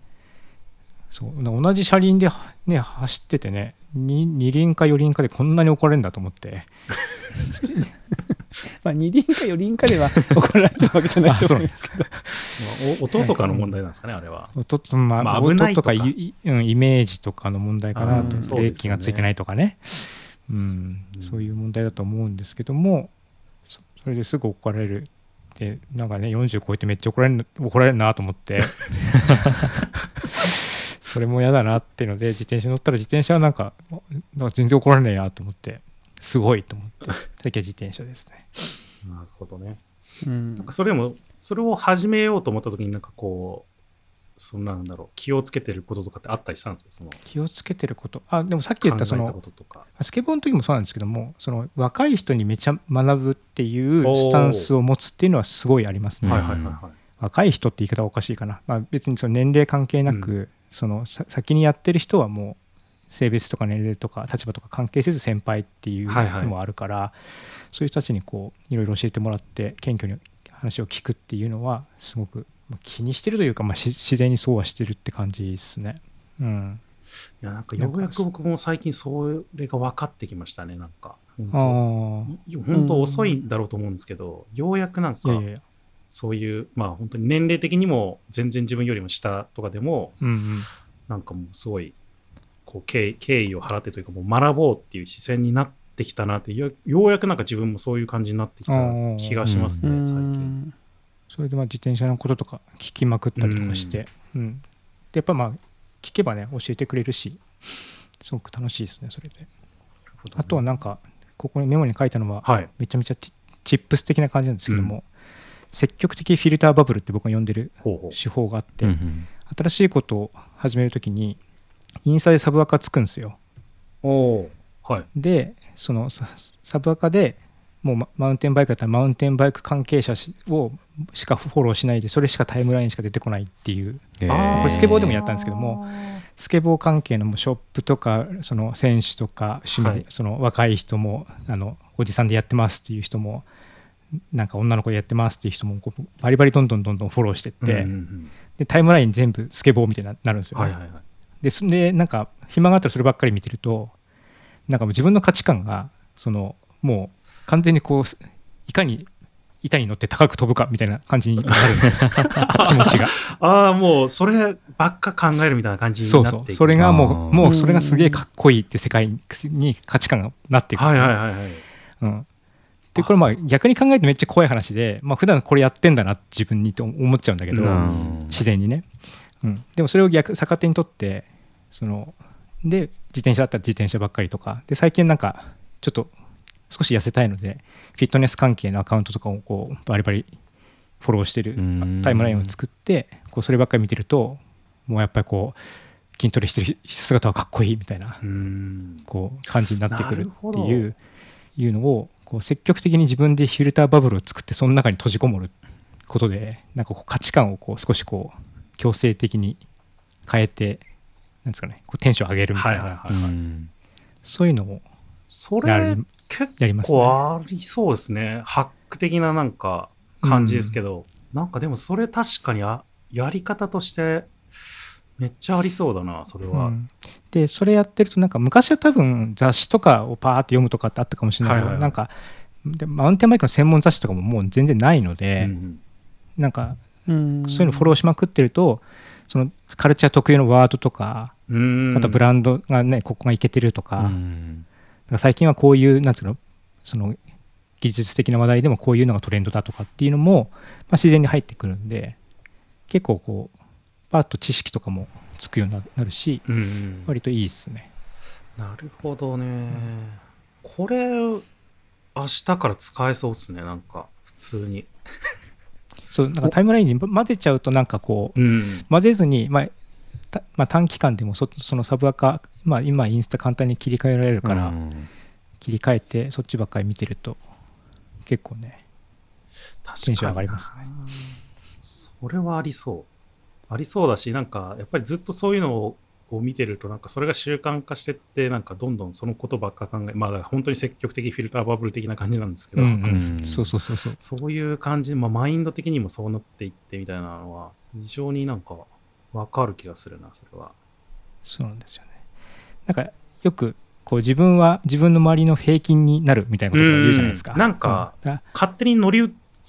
そう。同じ車輪で、ね、走っててね二輪か四輪かでこんなに怒られるんだと思って *laughs* *laughs* まあ二輪か四輪かでは *laughs* 怒られてるわけじゃないと思うんですけど。音とかの問題なんですかね、あれは。音と,、まあ、まあ、音とかイメージとかの問題かなと、ブレーキがついてないとかね。うん、そういう問題だと思うんですけどもそれですぐ怒られるでなんかね40超えてめっちゃ怒られる怒られるなと思って。*laughs* それも嫌だなっていうので自転車乗ったら自転車はなんかなんか全然怒られないなと思ってすごいと思って。最近は自転車ですね。なるほどね。うん、なんかそれでもそれを始めようと思った時になんかこうそんなんだろう気をつけてることとかってあったりしたんですか？その気をつけてること。あでもさっき言ったそのスケボーの時もそうなんですけどもその若い人にめちゃ学ぶっていうスタンスを持つっていうのはすごいありますね。はいはいはいはい、若い人って言い方はおかしいかな、まあ、別にその年齢関係なく、うん。その先にやってる人はもう性別とか年齢とか立場とか関係せず先輩っていうのもあるから、はいはい、そういう人たちにこういろいろ教えてもらって謙虚に話を聞くっていうのはすごく気にしてるというか、まあ、自然にそうはしてるって感じですね。うん、いやなんかようやく僕も最近それが分かってきましたねなんか。本当。遅いんだろうと思うんですけど、うん、ようやくなんかそういうまあ本当に年齢的にも全然自分よりも下とかでも、うんうん、なんかもうすごいこう敬意を払ってというかもう学ぼうっていう視線になってきたなってようやくなんか自分もそういう感じになってきた気がしますね、最近。それでまあ自転車のこととか聞きまくったりとかして、うん、うん、でやっぱまあ聞けばね教えてくれるしすごく楽しいですねそれで、ね、あとはなんかここにメモに書いたのは、はい、めちゃめちゃチップス的な感じなんですけども、うん。積極的フィルターバブルって僕が呼んでる手法があって、新しいことを始めるときにインスタでサブアカつくんですよ。はい、でそのサブアカでもうマウンテンバイクだったらマウンテンバイク関係者をしかフォローしないでそれしかタイムラインしか出てこないっていう、えー、これスケボーでもやったんですけどもスケボー関係のショップとかその選手とか趣味、はい、その若い人もあのおじさんでやってますっていう人もなんか女の子でやってますっていう人もバリバリどんどんどんどんフォローしてって、でタイムライン全部スケボーみたいになるんですよ、ね、はいはいはい、ででなんか暇があったらそればっかり見てるとなんかもう自分の価値観がそのもう完全にこういかに板に乗って高く飛ぶかみたいな感じになるんですよ。*laughs* 気持ちが。ああもうそればっか考えるみたいな感じになってそうそう。それがもうもうそれがすげえかっこいいって世界に価値観がなっていくんですよ、はいはいはいはい。うん、でこれまあ逆に考えてめっちゃ怖い話で、まあ普段これやってんだな自分にと思っちゃうんだけど自然にね、うん、でもそれを逆逆手にとってそので自転車だったら自転車ばっかりとかで最近なんかちょっと少し痩せたいのでフィットネス関係のアカウントとかをこうバリバリフォローしてるタイムラインを作ってこうそればっかり見てるともうやっぱりこう筋トレしてる姿はかっこいいみたいなこう感じになってくるっていういうのをこう積極的に自分でフィルターバブルを作ってその中に閉じこもることでなんかこう価値観をこう少しこう強制的に変えてなんですかねこうテンション上げるみたいな、そういうのをそれ結構ありそうですね。ハック的ななんか感じですけど、うん、なんかでもそれ確かにあやり方としてめっちゃありそうだな、それは。うん、で、それやってると、なんか昔は多分雑誌とかをパーって読むとかってあったかもしれないけど、はいはい、なんかでマウンテンバイクの専門雑誌とかももう全然ないので、うん、なんか、そういうのフォローしまくってると、そのカルチャー特有のワードとか、あとブランドがね、ここがいけてるとか、か最近はこういうなんつうのその技術的な話題でもこういうのがトレンドだとかっていうのも、まあ、自然に入ってくるんで結構こうパッと知識とかもつくようになるし、うんうん、割といいっすね。なるほどね。これ明日から使えそうっすねなんか普通に。そうなんかタイムラインに混ぜちゃうとなんかこう、うん、混ぜずに、まあまあ、短期間でもそそのサブアカまあ、今インスタ簡単に切り替えられるから、切り替えてそっちばっかり見てると結構ねテンション上がりますね。それはありそう。ありそうだしなんかやっぱりずっとそういうのをを見てるとなんかそれが習慣化してってなんかどんどんそのことばっか考えまあ本当に積極的フィルターバブル的な感じなんですけど、そうそうそうそう。そういう感じ、まあ、マインド的にもそうなっていってみたいなのは非常になんか分かる気がするなそれは。そうなんですよね。なんかよくこう自分は自分の周りの平均になるみたいなことを言うじゃないですか。なんか、うん、勝手に乗り移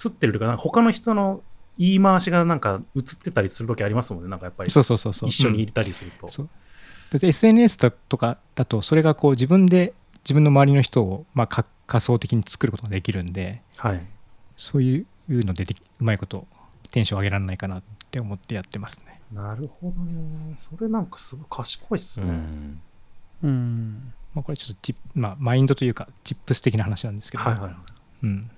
ってるとか、他の人の言い回しがなんか映ってたりする時ありますもんね、なんかやっぱり。そうそうそうそう一緒にいたりすると。うん、SNS だとかだと、それがこう自分で自分の周りの人をまあ仮想的に作ることができるんで、はい、そういうのでうまいことテンション上げられないかなって思ってやってますね。なるほどね。それなんかすごい賢いっすね。うんうんまあ、これちょっとまあ、マインドというかチップス的な話なんですけど、はいはいうん、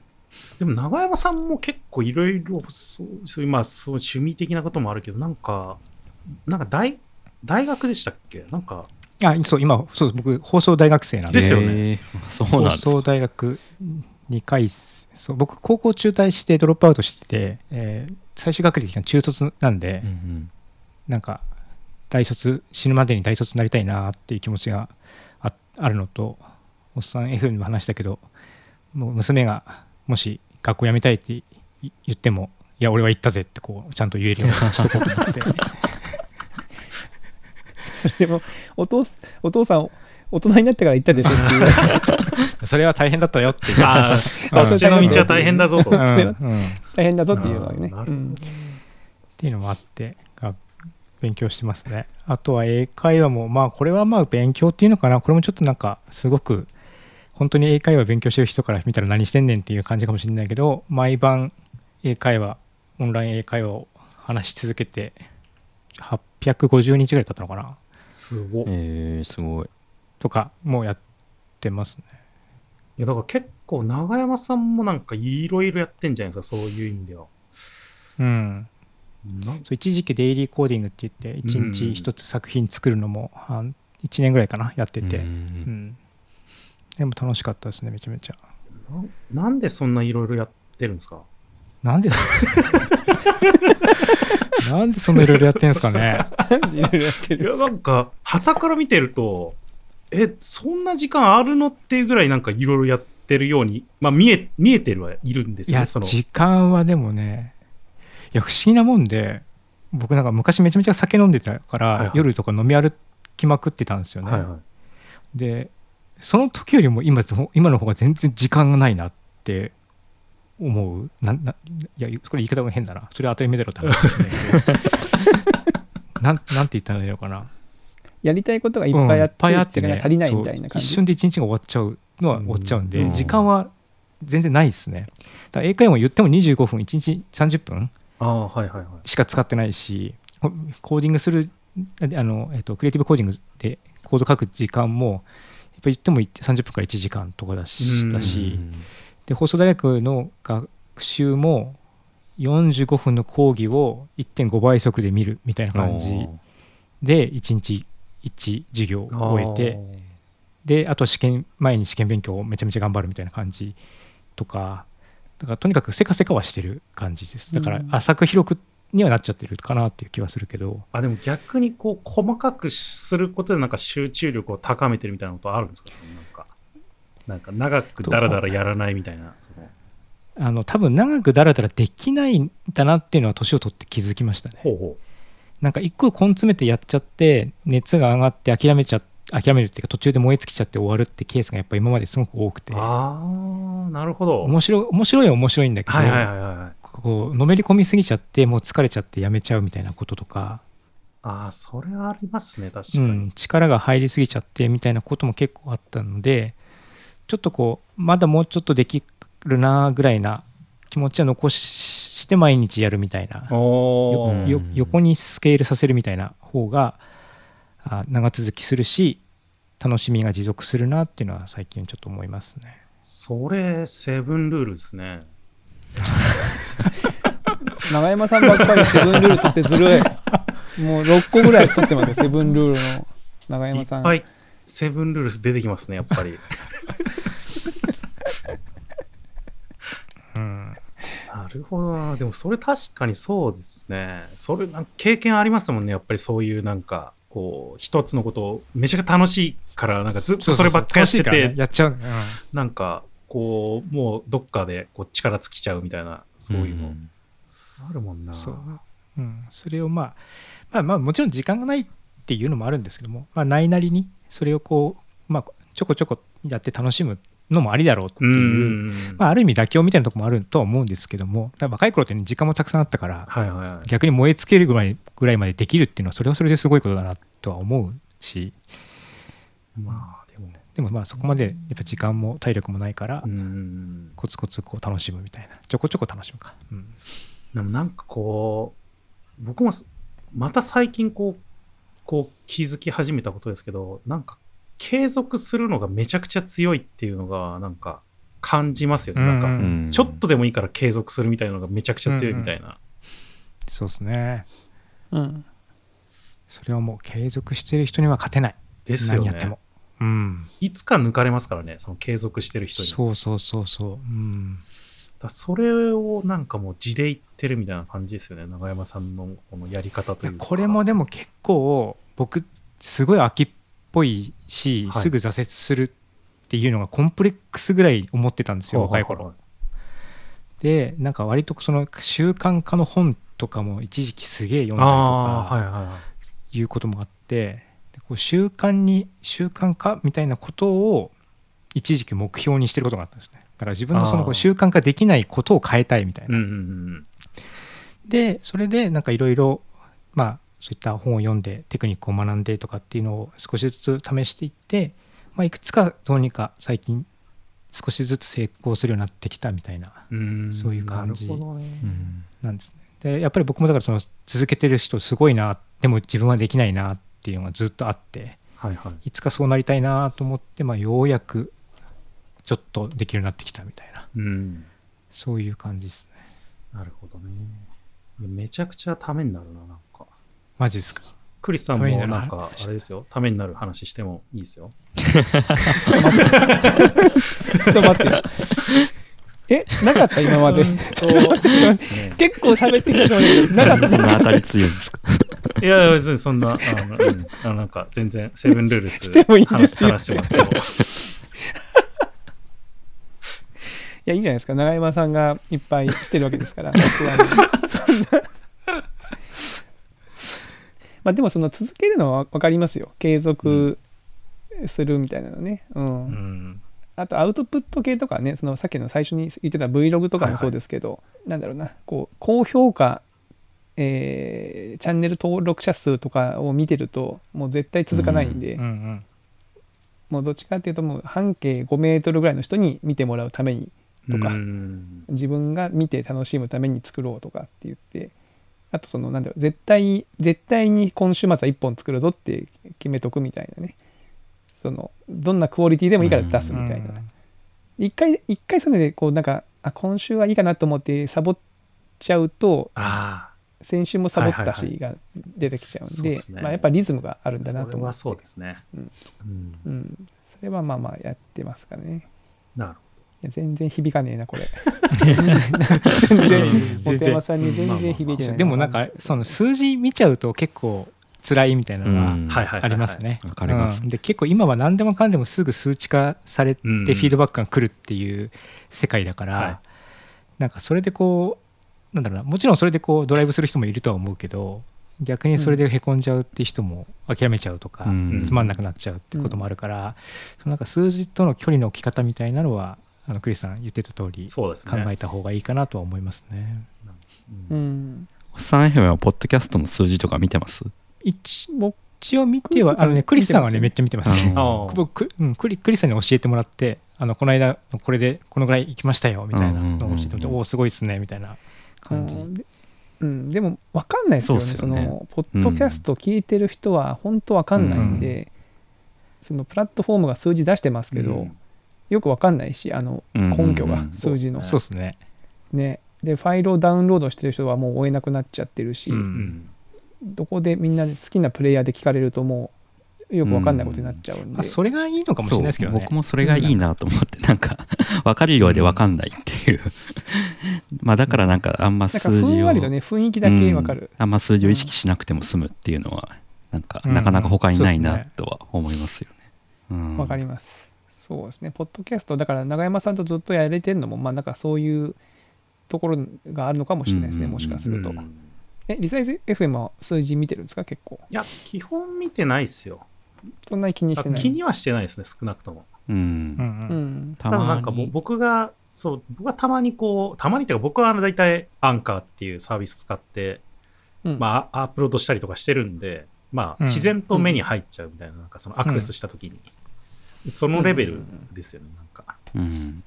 でも永山さんも結構いろいろそういうまあそう趣味的なこともあるけどなんかなんか大大学でしたっけ？なんか。あそう今そう僕放送大学生なんで。ですよね。そうなんです放送大学2回そう僕高校中退してドロップアウトしてて、えー、最終学歴が中卒なんで、うんうん、なんか大卒死ぬまでに大卒になりたいなっていう気持ちがああるのとおっさん F にも話したけどもう娘がもし学校辞めたいって言ってもいや俺は行ったぜってこうちゃんと言えるようにしとこうと思って。それでもお父お父さん大人になってから行ったでしょっていう。*laughs* それは大変だったよっていうあそっちの道は大変だぞと、うん、大変だぞっていうのはね、うん、っていうのもあって勉強してますね。あとは英会話も、まあこれはまあ勉強っていうのかな、これもちょっとなんかすごく本当に英会話勉強してる人から見たら何してんねんっていう感じかもしれないけど、毎晩英会話、オンライン英会話を話し続けて、850日ぐらい経ったのかな。すごい。えー、すごい。とかもうやってますね。いやだから結構永山さんもなんかいろいろやってんじゃないですか、そういう意味では。うん。そう一時期デイリーコーディングって言って1日1つ作品作るのも1年ぐらいかなやってて、うん、でも楽しかったですねめちゃめちゃ。ななんでそんないろいろやってるんですか？なんで *laughs* なんでそんないろいろやってんですかね。いろいろやっていやるなんか旗から見てるとえそんな時間あるのっていうぐらいなんかいろいろやってるように、まあ、見え見えてるはいるんですいや、よねその。時間はでもね、いや、不思議なもんで、僕なんか昔めちゃめちゃ酒飲んでたから、はいはい。夜とか飲み歩きまくってたんですよね。はいはい。で、その時よりも今今の方が全然時間がないなって思う。なないや、これ言い方が変だな。それ当たり前だろって話 *laughs* なんなんて言ったらいいのかな。やりたいことがいっぱいあって,、うんいっってね足りないみたいな感じ一瞬で一日が終わっちゃうのは終わっちゃうんで、うん時間は全然ないですね。だから英会話も言っても25分、1日30分ああはいはいはいしか使ってないし、ココーディングする、あのえっと、クリエイティブコーディングでコード書く時間も、ぱ言っても30分から1時間とかだし、だし。で放送大学の学習も45分の講義を1.5倍速で見るみたいな感じ。で1日1授業を終えて。であと試験前に試験勉強をめちゃめちゃ頑張るみたいな感じとか。だからとにかくせかせかはしてる感じです。だからうん。浅く広くにはなっちゃってるかなっていう気はするけど。あでも逆にこう細かくすることでなんか集中力を高めてるみたいなことあるんですか？そのなんかなんか長くダラダラやらないみたいなその。あの多分長くだらだらできないんだなっていうのは年を取って気づきましたね。ほうほなんか一個根詰めてやっちゃって熱が上がって諦めちゃ諦めるっていうか途中で燃え尽きちゃって終わるってケースがやっぱ今まですごく多くて。うああなるほど。面白い面白いは面白いんだけど、はいはいはいはいはいこうのめり込みすぎちゃってもう疲れちゃってやめちゃうみたいなこととか、ああそれはありますね確かに、うん、力が入りすぎちゃってみたいなことも結構あったのでちょっとこうまだもうちょっとできるなぐらいな気持ちは残して毎日やるみたいな。おー。よ横にスケールさせるみたいな方があ長続きするし楽しみが持続するなっていうのは最近ちょっと思いますね。それセブンルールですね *laughs* 長山さんばっかりセブンルール取ってずるい。もう6個ぐらい取ってますよセブンルールの長い山さん。っぱいセブンルール出てきますねやっぱり。*laughs* うん、なるほどな。でもそれ確かにそうですね。それなんか経験ありますもんねやっぱりそういうなんかこう一つのことをめちゃくちゃ楽しいからなんかずっとそればっかりやっててそうそうそう楽しいからね。やっちゃう。ね、なんかこうもうどっかでこう力尽きちゃうみたいなそういうの。あるもんな、そう。うん、それをまあまあまあもちろん時間がないっていうのもあるんですけども、まあ、ないなりにそれをこう、まあ、ちょこちょこやって楽しむのもありだろうってういう、ん。まあ、ある意味妥協みたいなところもあるとは思うんですけども若い頃って、ね、時間もたくさんあったからはいはいはい。逆に燃え尽きるぐらいぐらいまでできるっていうのはそれはそれですごいことだなとは思うしまあでもまあそこまでやっぱ時間も体力もないからうんコツコツこう楽しむみたいな。ちょこちょこ楽しむか、うん、でもなんかこう僕もすまた最近こうこう気づき始めたことですけどなんか継続するのがめちゃくちゃ強いっていうのがなんか感じますよね、なんかうん。ちょっとでもいいから継続するみたいな。のがめちゃくちゃ強いみたいな、そうですね。うん。それはもう継続してる人には勝てない。ですよね。何やってもうん。いつか抜かれますからねその継続してる人に。そうそうそうそう。うん。らそれをなんかもう地で言ってるみたいな感じですよね長山さんのこのやり方というか。これもでも結構僕すごい秋っぽいし、はい。すぐ挫折するっていうのがコンプレックスぐらい思ってたんですよ若い頃。でなんか割とその習慣化の本とかも一時期すげえ読んだりとかいはいはい。いうこともあってでこう習慣に習慣化みたいなことを一時期目標にしてることがあったんですね。だから自分のそのこう習慣化できないことを変えたいみたいな。うんうんうんでそれでなんかいろいろまあそういった本を読んでテクニックを学んでとかっていうのを少しずつ試していって、まあ、いくつかどうにか最近少しずつ成功するようになってきたみたいなうん。そういう感じなんですね。でやっぱり僕もだからその続けてる人すごいなでも自分はできないなっていうのがずっとあってはいはい。いつかそうなりたいなと思って、まあ、ようやくちょっとできるようになってきたみたいな。うん。そういう感じですね。なるほどね。めちゃくちゃためになるななんか。マジですか？クリスさんもなんかあれですよ。ためになる話してもいいですよ。ちょっと待ってえなかった今まで。*laughs* 結構喋ってきたつもりだけどなかった。*laughs* 当たり強いんですか？いや、別にそんな、あの、うん、なんか全然、セブンルールスしてもいいんですよ。話してもらっても。*laughs* いやいいじゃないですか。永山さんがいっぱいしてるわけですから。そんな。*laughs* まあでもその続けるのは分かりますよ。継続するみたいなのね。うん、うん。あとアウトプット系とかねそのさっきの最初に言ってた Vlog とかもそうですけど、なんだろうな。こう高評価、えーチャンネル登録者数とかを見てるともう絶対続かないんで、うんうん。もうどっちかっていうともう半径5メートルぐらいの人に見てもらうためにとかうん。自分が見て楽しむために作ろうとかって言ってあとそのなんだろう絶対絶対に今週末は1本作るぞって決めとくみたいなね。そのどんなクオリティでもいいから出すみたいな、一回一回それでこうなんかあ今週はいいかなと思ってサボっちゃうとあ先週もサボったしが出てきちゃうんで,、まあ、やっぱリズムがあるんあ、だなと思って。それはそうですね。うん。うん。うん、それはまあまあやってますかね。なるいや全然響かねえなこれ。*laughs* 全然うん本山さんに全然響いてないでもなんかその数字見ちゃうと結構辛いみたいなのがありますね。わかります。うん。で結構今は何でもかんでもすぐ数値化されてフうん。ィードバックが来るっていう世界だから、はい。なんかそれでこうなんだろうなもちろんそれでこうドライブする人もいるとは思うけど逆にそれでへこんじゃうって人も諦めちゃうとか、うん。つまんなくなっちゃうってこともあるから、そのなんか数字との距離の置き方みたいなのはあのクリスさん言ってた通りそうですね。考えた方がいいかなとは思いますね。ううん。んおっさん FM はポッドキャストの数字とか見てます？一僕一応見てはあのねクリスさんはねめっちゃ見てます。ね。僕うん、クリクリスさんに教えてもらってあのこの間これでこのぐらい行きましたよみたいなのを教えてもらって、うんうんうんおおすごいっすねみたいな感じ、うん。でも分かんないですよね。そそのポッドキャスト聞いてる人は本当分かんないんで、そのプラットフォームが数字出してますけど、うん。よく分かんないしあのうん根拠がうんうん数字の、そうですね。ね。でファイルをダウンロードしてる人はもう追えなくなっちゃってるし、うんうん。どこでみんな好きなプレイヤーで聞かれるともうよく分かんないことになっちゃうんで、まあ、それがいいのかもしれないですけどね。僕もそれがいいなと思ってなんか *laughs* 分かるようで分かんないっていうまあだからなんかあんま数字をふんね雰囲気だけ分かる、うんあんま数字を意識しなくても済むっていうのはなんかうんなかなか他にないなとは思いますよね。うんわかります。そうですね。ポッドキャスト、だから永山さんとずっとやれてるのも、まあなんかそういうところがあるのかもしれないですね、うんもしかすると。うんえ、リサイズ FM は数字見てるんですか、結構。いや、基本見てないっすよ。そんなに気にしてない。気にはしてないですね、少なくとも。うん。うん。ううん。ん。たただまなんかも僕が、そう、僕はたまにこう、たまにっていうか僕はあの大体アンカーっていうサービス使って、うん。まあアップロードしたりとかしてるんで、まうん。あ自然と目に入っちゃうみたいな、なんかそのアクセスした時に、そのレベルですよね、なんか。うん。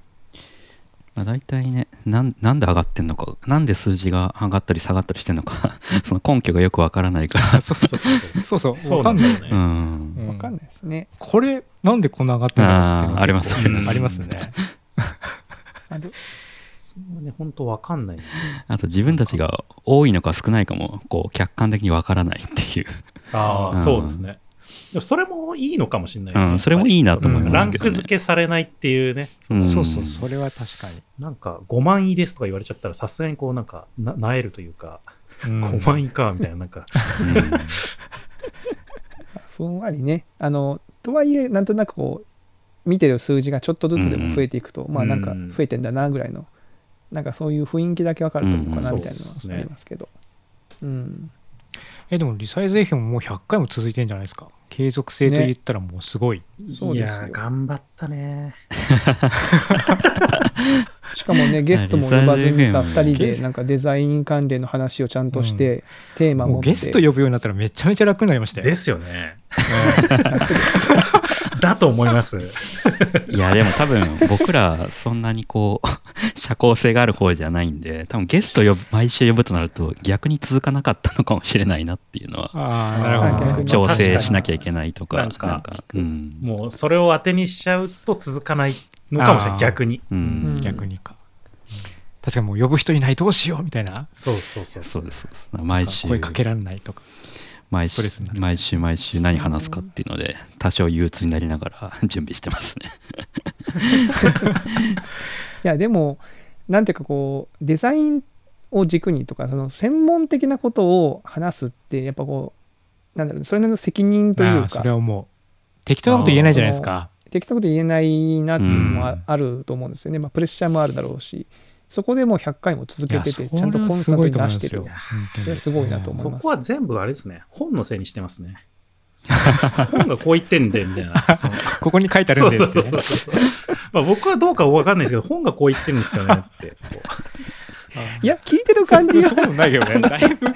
まあ、大体ねなんなんで上がってんのかなんで数字が上がったり下がったりしてんのか *laughs* その根拠がよくわからないから。そうそうそう。*laughs* そうそう。そうわかんないよね。うん。うん。わかんないですね。これなんでこんな上がってるんだろうっていうのがありますあります。ありますね。あるそうね、本当わかんない。あと自分たちが多いのか少ないかもこう客観的にわからないっていう、ああ、うん。そうですね。でもそれもいいのかもしれないよね、うん、それもいいなと思いランますけどね。ク付けされないっていうね、うん。そうそうそれは確かに、なんか5万位ですとか言われちゃったらさすがにこうなんかななえるというか、うん。5万位かみたいななんか、*laughs* ふんわりね。あの、とはいえ、なんとなくこう、見てる数字がちょっとずつでも増えていくと、まあなんかうん増えてんだなぐらいの、なんかそういう雰囲気だけわかるといいのかなうんみたいなのはありますけど。うん。えでもリサイズ FM もう100回も続いてんじゃないですか継続性と言ったらもうすごい、いそうですよ頑張ったね。*laughs* しかもねゲストも呼ばずにさリサイズ2人でなんかデザイン関連の話をちゃんとして、テーマもうゲスト呼ぶようになったらめちゃめちゃ楽になりましたよですよね。*laughs* だと思います。いやでも多分僕らそんなにこう *laughs* 社交性がある方じゃないんで多分ゲスト呼ぶ毎週呼ぶとなると逆に続かなかったのかもしれないなっていうのはああなるほど調整しなきゃいけないとかなんかなんかうん。もうそれを当てにしちゃうと続かないのかもしれない、逆に。ううん。ん逆にか。確かにもう呼ぶ人いないどうしようみたいな。そうそうそう。そう。ですそうです。毎週。声かけられないとか。毎週毎週毎週何話すかっていうので多少憂鬱になりながら *laughs* 準備してますね。*laughs* いやでもなんていうかこうデザインを軸にとかその専門的なことを話すってやっぱこうなんだろうそれなりの責任というか。それは思う適当なこと言えないじゃないですか適当なこと言えないなっていうのもあると思うんですよね、まあ、プレッシャーもあるだろうしそこでもう100回も続けててちゃんとコンスタントに出してる。それはすごいなと思います。そこは全部あれですね。本のせいにしてますね。本がこう言ってんでみたいな。*laughs* ここに書いてあるんでってまあ僕はどうかわかんないですけど本がこう言ってるんですよねって。*laughs* いや聞いてる感じが。そうもないけどね。*laughs* だいぶ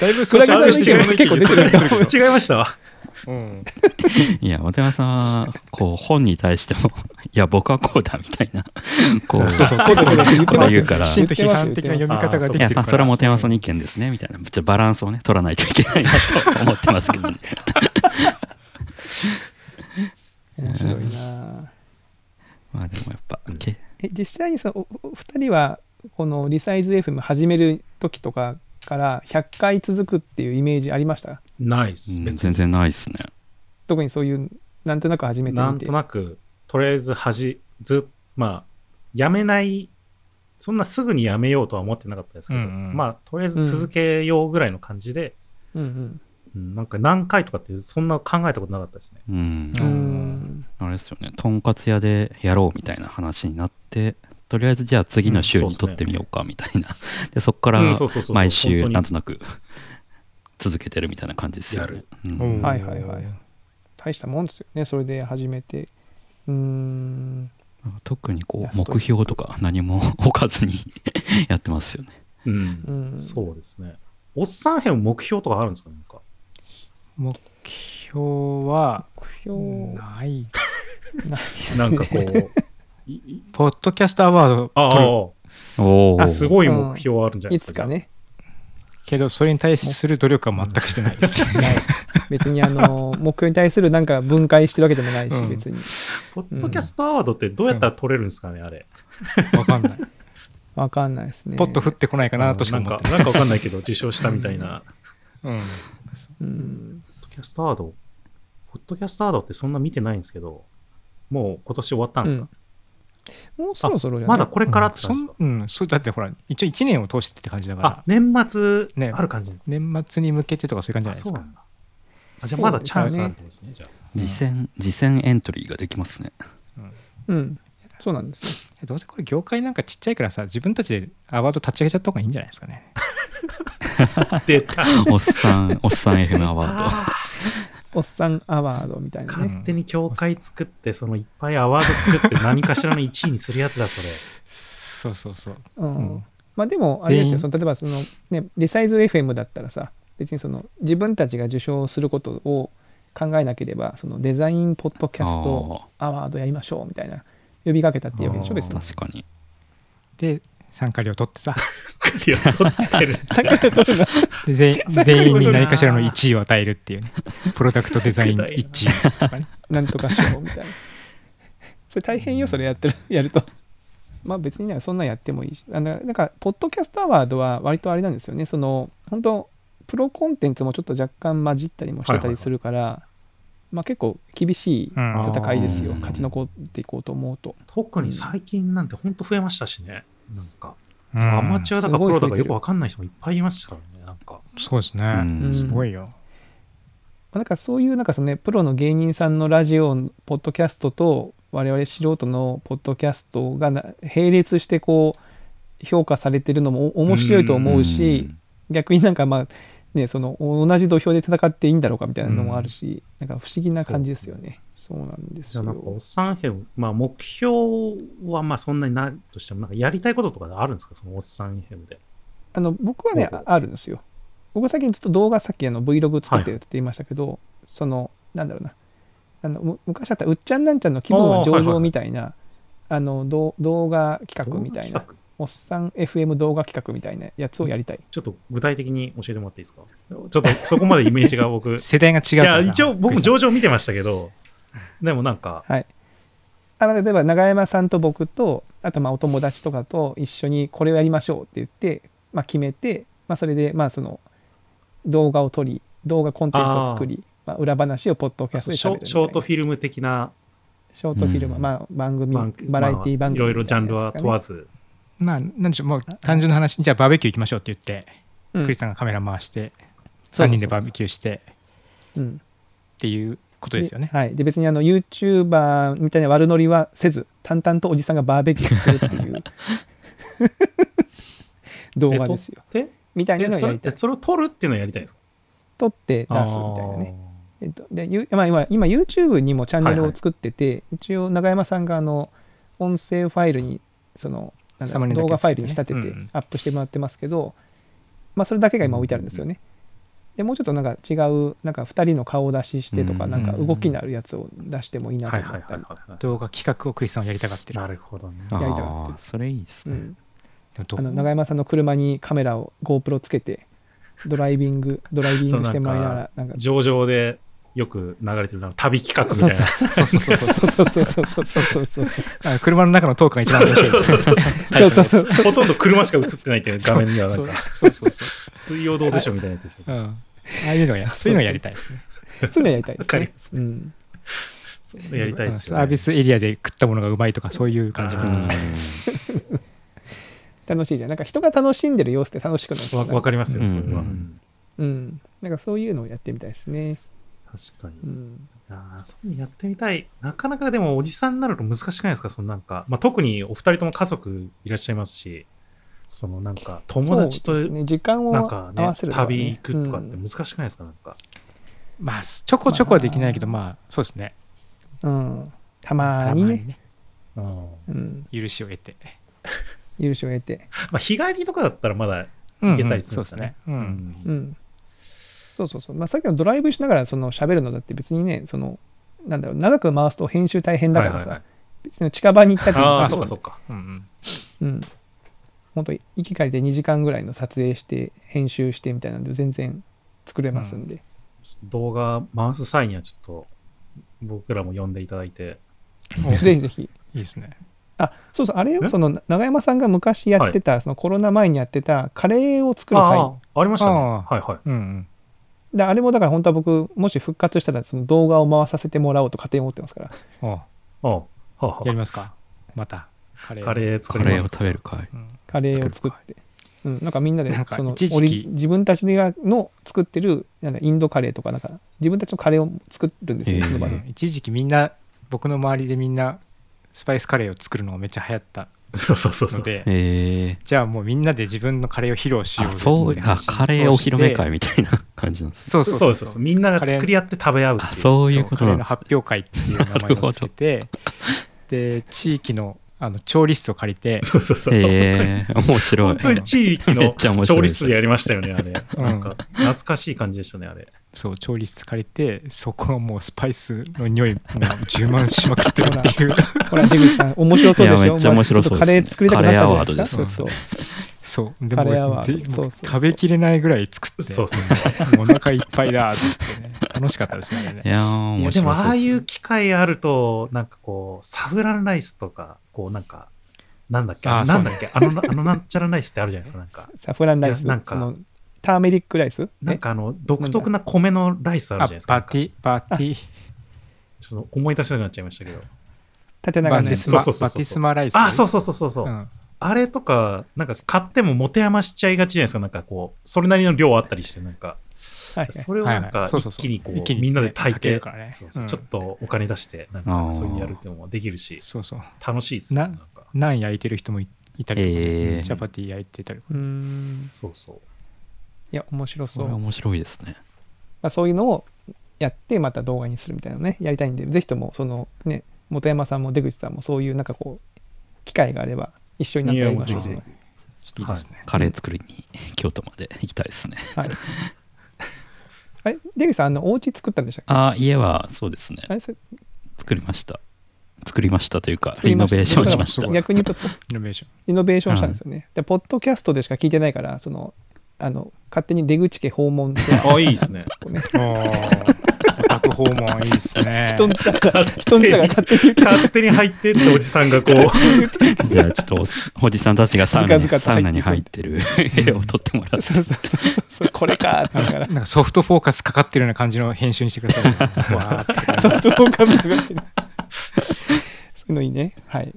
だいぶそれが結構出てる違いました？わうん、いや、渡山さんは、こう、本に対しても、*laughs* いや、僕はこうだみたいな、*laughs* こう、そうそう、こうこと言うから、きちんと批判的な読み方ができてるから。それは本山さんの意見ですね、みたいな、じゃバランスをね、取らないといけないなと思ってますけどね。面白いな。まあでもやっぱ、え実際にそのお二人はこのリサイズ FM 始める時とかから100回続くっていうイメージありました？ないっす、全然ないっすね。特にそういうなんとなく始めてみて。なんとなくとりあえずはじずまあやめないそんなすぐにやめようとは思ってなかったですけど、うんうん、まあとりあえず続けようぐらいの感じで、うん。うんうん、なんか何回とかってそんな考えたことなかったですね。うん。うん。あれですよね。とんかつ屋でやろうみたいな話になって、とりあえずじゃあ次の週に撮ってみようかみたいな、うん、でそこから毎週なんとなく続けてるみたいな感じですよね、うん、はいはいはい。大したもんですよねそれで始めて。うん。特にこう目標とか何も置かずに *laughs* やってますよね。うん、うん、そうですね。おっさん編目標とかあるんですかなんか？目標は目標？ない。ないっすね。なんかこうポッドキャストアワード取る。あすごい目標あるんじゃないですか。いつかね。けど、それに対する努力は全くしてないですね。*laughs* 別にあの *laughs* 目標に対するなんか分解してるわけでもないし、別に。ポッドキャストアワードってどうやったら取れるんですかね、あれ。わかんない。わかんないですね。ポッと降ってこないかなとしか思ってなんかわかんないけど、受賞したみたいな。うん。ポッドキャストアワード、ポッドキャストアワードってそんな見てないんですけど、もう今年終わったんですか、もうそろそろじゃまだこれからって感じですか、うん、そうだってほら一応1年を通してって感じだから。年末？ある感じ、ね、年末に向けてとかそういう感じじゃないですか？あじゃあまだチャンスあるんですねじゃあ。次戦次戦エントリーができますね。うん、うん、そうなんですよ。どうせこれ業界なんかちっちゃいからさ自分たちでアワード立ち上げちゃった方がいいんじゃないですかね。*laughs* 出た。おっさんおっさん FM アワードおっさんアワードみたいな、ね、勝手に協会作ってそのいっぱいアワード作って何かしらの1位にするやつだそれ。そうそうそう、うん、うん、まあでもあれですよ。その例えばそのねリサイズ FM だったらさ別にその自分たちが受賞することを考えなければそのデザインポッドキャストアワードやりましょうみたいな呼びかけたっていうわけでしょ別に。確かに。で参加料取ってさ。参加料取ってる。*laughs* 参加料取るで全全員に何かしらの1位を与えるっていうね。プロダクトデザイン1位とかね。*laughs* なんとか賞みたいな。それ大変よそれやってる。*laughs* やると。まあ別にねそんなんやってもいいし。あのなんかポッドキャストアワードは割とあれなんですよね。その本当プロコンテンツもちょっと若干混じったりもしてたりするから、はいはいはい。まあ、結構厳しい戦いですよ、勝ち残っていこうと思うと。特に最近なんて本当増えましたしね、なんか、うん、アマチュアだかプロだかよくわかんない人もいっぱいいましたからね、なんか。そうですね、うん、すごいよ。なんかそういうなんかその、ね、プロの芸人さんのラジオポッドキャストと我々素人のポッドキャストが並列してこう評価されてるのも面白いと思うし、逆になんかまあねその同じ土俵で戦っていいんだろうかみたいなのもあるし、なんか不思議な感じですよね。そうなんですよ。なんかおっさん編、まあ目標はまあそんなにないとしても、なんかやりたいこととかあるんですか、そのおっさん編で。あの僕はね、あるんですよ。僕最近ずっと動画さっきあの Vlog 作ってるって言いましたけど、はい、その、なんだろうな、あの昔あったうっちゃんなんちゃんの気分は上々みたいな、あの動画企画みたいな。おっさん FM 動画企画みたいなやつをやりたい。ちょっと具体的に教えてもらっていいですか？ちょっとそこまでイメージが僕。*laughs* 世代が違ういや、一応僕上場見てましたけど、*laughs* でもなんか、はい、あ例えば永山さんと僕とあとまあお友達とかと一緒にこれをやりましょうって言って、まあ、決めて、まあ、それでまあその動画を撮り動画コンテンツを作りまあ、裏話をポッドキャストでショショートフィルム的な。ショートフィルム、うん、まあ番組、バラエティ番組、いろいろジャンルは問わず。まあなんでしょう。もう単純な話じゃあバーベキュー行きましょうって言って、うん、クリスさんがカメラ回して3人でバーベキューしてっていうことですよね。はい、で別にあの YouTuber みたいな悪ノリはせず淡々とおじさんがバーベキューするっていう *laughs* 動画ですよ。みたいなのをやりたい。それを撮るっていうのをやりたいですか？撮って出すみたいなね。えっと、でまあ、今今 YouTube にもチャンネルを作ってて、はいはい、一応永山さんがあの音声ファイルにそのなんだ、ね、動画ファイルに仕立ててアップしてもらってますけど、うんまあ、それだけが今置いてあるんですよね。でもうちょっとなんか違うなんか2人の顔出ししてとか、なんか動きのあるやつを出してもいいなと思ったり、動画企画をクリスさんはやりたがってるなるほどねやりたがってるそれいいですね、うん、あの永山さんの車にカメラを GoPro つけてドライビング *laughs* ドライビングしてもらいながらなんか上々でよく流れてる旅企画みたいな。そうそうそうそうそうそうそうそうそう車の中のトークが一番面白い。そうそうそうそう。ほとんど車しか映ってないっていう画面にはなんか。そうそうそう。水曜どうでしょうみたいなやつですよ。うん。*laughs* ああいうのや、そういうのやりたいですね。*laughs* そういうのやりたいです。わかります。うん。そういうのやりたいです。サービスエリアで食ったものがうまいとかそういう感じなんです。*laughs* 楽しいじゃん。なんか人が楽しんでる様子って楽しくないですか？わかりますよ、それは。うん。なんかそういうのをやってみたいですね。確かに。うん、いやそういうのやってみたい。なかなかでもおじさんになると難しくないですか？そのなんか、まあ、特にお二人とも家族いらっしゃいますし、そのなんか友達と、ね、時間をなんかね、旅行くとかって難しくないですか、なんか。まあ、ちょこちょこはできないけど、まあ、そうですね。うん。たまにね。ねうん。許しを得て。許しを得て。*laughs* まあ、日帰りとかだったらまだ行けたりするんですね。うん。うんそうそうそう、まあ、さっきのドライブしながらその喋るのだって別にねそのなんだろう長く回すと編集大変だからさ、はいはいはい、別に近場に行ったっていうあそうかそうかうんうん、本当行き帰りで2時間ぐらいの撮影して編集してみたいなので全然作れますんで、うん、動画回す際にはちょっと僕らも呼んでいただいて。ぜひぜひ。いいですね。あそうそうあれよその永山さんが昔やってた、はい、そのコロナ前にやってたカレーを作る会あありましたね。はいはい、うんうん。であれもだから本当は僕もし復活したらその動画を回させてもらおうと勝手に思ってますから。あああ。やりますか？またカレーカレー作カレーを食べる会、うん、カレーを作って。うん、なんかみんなでその自分たちの作ってるなんだインドカレーとかなんか自分たちのカレーを作るんですよ、えー、その場で。一時期みんな僕の周りでみんなスパイスカレーを作るのがめっちゃ流行った。そうそうそうそう。で、えー、じゃあもうみんなで自分のカレーを披露しようそうあカレーお披露目会みたいな感じなんですそうそうそうそう。みんなが作り合って食べ合うっていう。そういうことなんです発表会っていう名前をつけて。*laughs* で地域のあの調理室を借りて *laughs* そうそうそう。えー、面白い。本当に地域の *laughs* 調理室でやりましたよねあれ、*laughs* うん、なん。か懐かしい感じでしたねあれ。そう調理室借りてそこはもうスパイスの匂いもう充満しまくってるっていう。ほら出口さん面白そうでしょ？めっちゃ面白そうです、ね、カレー作りたくなったじゃないですか。そうそうでも食べきれないぐらい作ってそうそうそう。お腹いっぱいだってね。楽しかったですねいや面白いでもああいう機会あるとなんかこうサフランライスとかこうなんかなんだっけなんだっけあのあのなんちゃらライスってあるじゃないですかなんか。サフランライスなんかターメリックライス？なんかあの独特な米のライスあるじゃないですか。バティ、バティ。ちょっと思い出せなくなっちゃいましたけど。縦長のそうそうそうバティスマライス。あ、そうそうそうそうそう。うん、あれとか、なんか買っても持て余しちゃいがちじゃないですか。なんかこう、それなりの量あったりして、なんか。はい、それをなんか一気にこうみんなで炊いて、ちょっとお金出してなんかそういうやるっていうのもできるしそうそう。楽しいですねナン焼いてる人もいたりとか、えー、チャパティ焼いてたりとか。そうそう。いや面白そう。面白いですね、まあ、そういうのをやってまた動画にするみたいなのね。やりたいんでぜひともそのね本山さんも出口さんもそういうなんかこう機会があれば一緒になってやりましょう。いいですね、カレー作りに京都まで行きたいですね、はい、あれ？出口さんあのお家作ったんでしたっけ？あ家はそうですね。作りました。作りましたというかリノベーションしました。逆に言うと。リノベーション。リノベーションしたんですよね、うん、でポッドキャストでしか聞いてないからそのあの勝手に出口家訪問あいいですね。ね訪問いいっすね。*laughs* 人んちだから、人んちだから勝手に勝手に入ってっておじさんがこう、*laughs* じゃあちょっとおおじさんたちがサウナにずかずかとサウナに入ってる絵を撮ってもらってそうそうそうそう、これかって言いながらなんかソフトフォーカスかかってるような感じの編集にしてください。わーってソフトフォーカスかかってる。そういうのいいね。はい。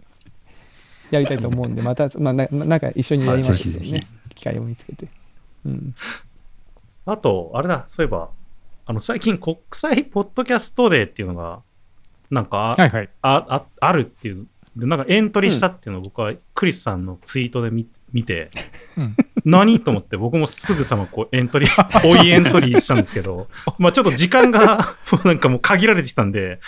やりたいと思うんで、また、まあ、ななんか一緒にやりましょうはいぜひぜひね。機会を見つけて。うん。あと、あれだ、そういえば、あの、最近国際ポッドキャストデーっていうのが、なんかあ、はいはい。あああるっていう、でなんかエントリーしたっていうのを僕はクリスさんのツイートで見見て、うん何と思って僕もすぐさまこうエントリー、*laughs* 追いエントリーしたんですけど、*laughs* まあちょっと時間が *laughs* もうなんかもう限られてきたんで、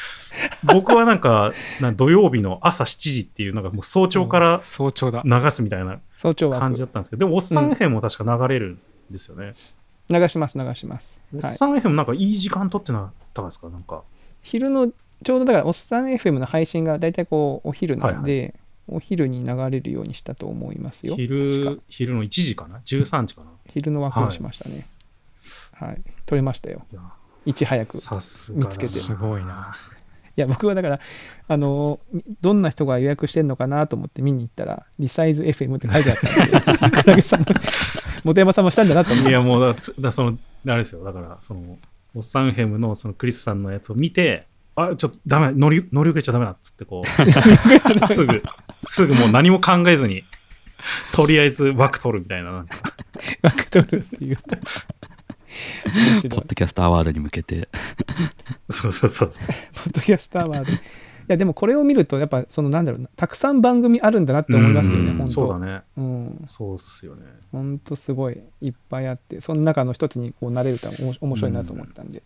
僕はなんかな土曜日の朝7時っていうなんかもう早朝から早朝だ。流すみたいな早朝枠感じだったんですけど、でもおっさん FM も確か流れるんですよね。流します、流します。はい。おっさん FM なんかいい時間取ってなかったですか？なんか。昼の、ちょうどだから、おっさん FM の配信が大体こう、お昼なんで、お昼に流れるようにしたと思いますよ。確昼か、昼の1時かな ?13 時かな？昼の枠をしましたね。はい。撮れましたよ。いち早く。見つけてすごいな。いや僕はだからあのどんな人が予約してんのかなと思って見に行ったらリサイズ FM って書いてあったんで *laughs* 倉木さんも本山さんもしたんだなと思って。いやもうだつだそのあれですよだからそのおっさんヘムのそのクリスさんのやつを見てあちょっとダメ乗り乗り遅れちゃダメだっつってこう。*laughs* すぐすぐもう何も考えずにとりあえず枠取るみたいななんか。枠取るっていう。ポッドキャストアワードに向けて。そうそうそうポッドキャストアワード。いやでもこれを見るとやっぱそのなんだろうなたくさん番組あるんだなって思いますよねうん本当。そうだね。うん。そうっすよね。本当すごいいっぱいあってその中の一つにこうなれるとおも面白いなと思ったんで、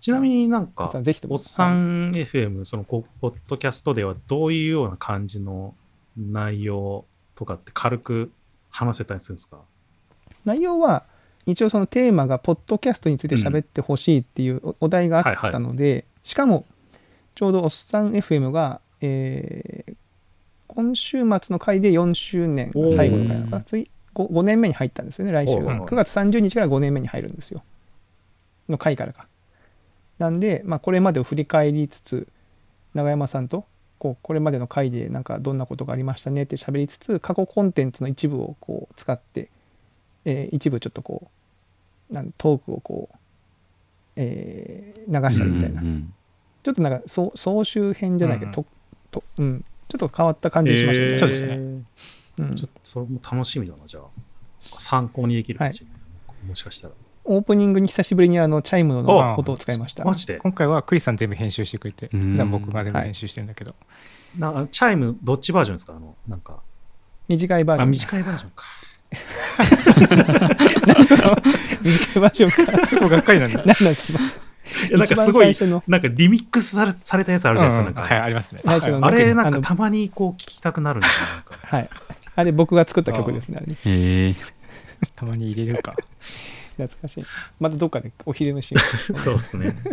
ちなみになんか皆さんぜひとも。おっさん FM そのこポッドキャストではどういうような感じの内容とかって軽く話せたりするんですか？内容は一応そのテーマがポッドキャストについて喋ってほしいっていうおお題があったので、しかもちょうどおっさん FM が、えー今週末の回で4周年が最後の回なのかな。次 5, 5年目に入ったんですよね来週が。9月30日から5年目に入るんですよ。の回からか。なんで、まあ、これまでを振り返りつつ永山さんとこうこれまでの回でなんかどんなことがありましたねって喋りつつ過去コンテンツの一部をこう使ってえー一部ちょっとこうなんトークをこう、えー流したりみたいな、うんうんちょっとなんか総総集編じゃないけど、うんととうん、ちょっと変わった感じしましたね。えーそうですね。うん。ちょっとそれも楽しみだなじゃあ。参考にできるかもしれない、もしかしたら。オープニングに久しぶりにあのチャイムあの音を使いました。マジで？今回はクリスさん全部編集してくれて、僕が全部編集してるんだけど、なチャイムどっちバージョンですか？あのなんか。あ短いバージョン。短いバージョンか。*laughs* 何その短いバージョンか。*laughs* そこがっかりなんだ。何なんそのいやなんかすごいなんかリミックスされされたやつあるじゃないですか、うんはい、なんかありますね。最初のあれなんかたまにこう聞きたくなるんですよなんかはい。あれ僕が作った曲ですね。あれねへえたまに入れるか。懐かしい。またどっかでお昼飯を。そうですね *laughs*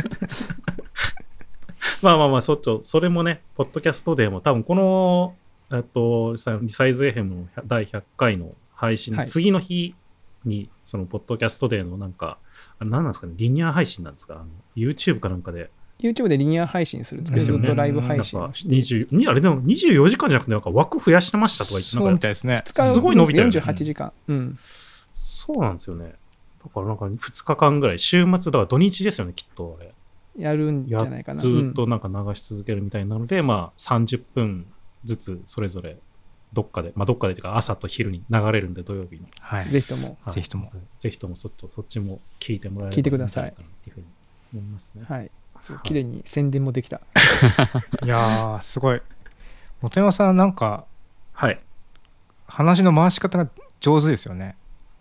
まあまあまあそっとそれもねポッドキャストデーも多分このえっとさリサイズ FM の第100回の配信のはい次の日に、そのポッドキャストデーのなんか何なんですかねリニア配信なんですか？あの YouTube かなんかで YouTube でリニア配信するんですけど、ずっとライブ配信なんかをして。20にあれでも24時間じゃなくてなんか枠増やしてましたとか言ってそうなんかみたいですね。すごい伸びたよね48時間。うん。そうなんですよねだからなんか2日間ぐらい週末だから土日ですよねきっとあれやるんじゃやないかな。ずーっとなんか流し続けるみたいなので、まあ30分ずつそれぞれどっかで、まあどっかでというか朝と昼に流れるんで土曜日の。はいうん。ぜひとも。はいぜひとも。ぜひともそっちそっちも聞いてもらえれば聞いてくださいっていうふうに思いますね。はい。そう綺麗に宣伝もできた。*laughs* いやー、すごい。本山さん、なんか、はい。話の回し方が上手ですよね。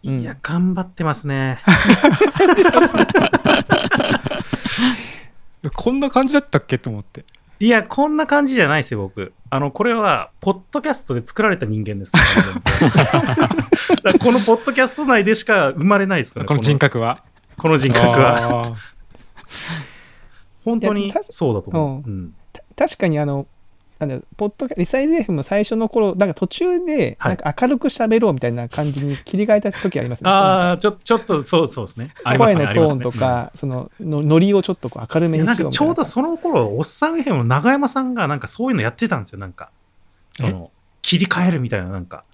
うんいや、頑張ってますね。*laughs* こんな感じだったっけと思って。いや、こんな感じじゃないですよ、僕。あの、これは、ポッドキャストで作られた人間です *laughs* から、だからこのポッドキャスト内でしか生まれないですから、この人格は。この人格は。あ本当にそうだと思う。ううん確かにあのなんだポッドリサイズ FM の最初の頃なんか途中でなんか明るく喋ろうみたいな感じに切り替えた時ありますね。ああちょちょっとそうそうですね。声のトーンとか、そののノリをちょっとこう明るめにしようちょうどその頃おっさん FM の長山さんがなんかそういうのやってたんですよ。なんかその切り替えるみたいななんか。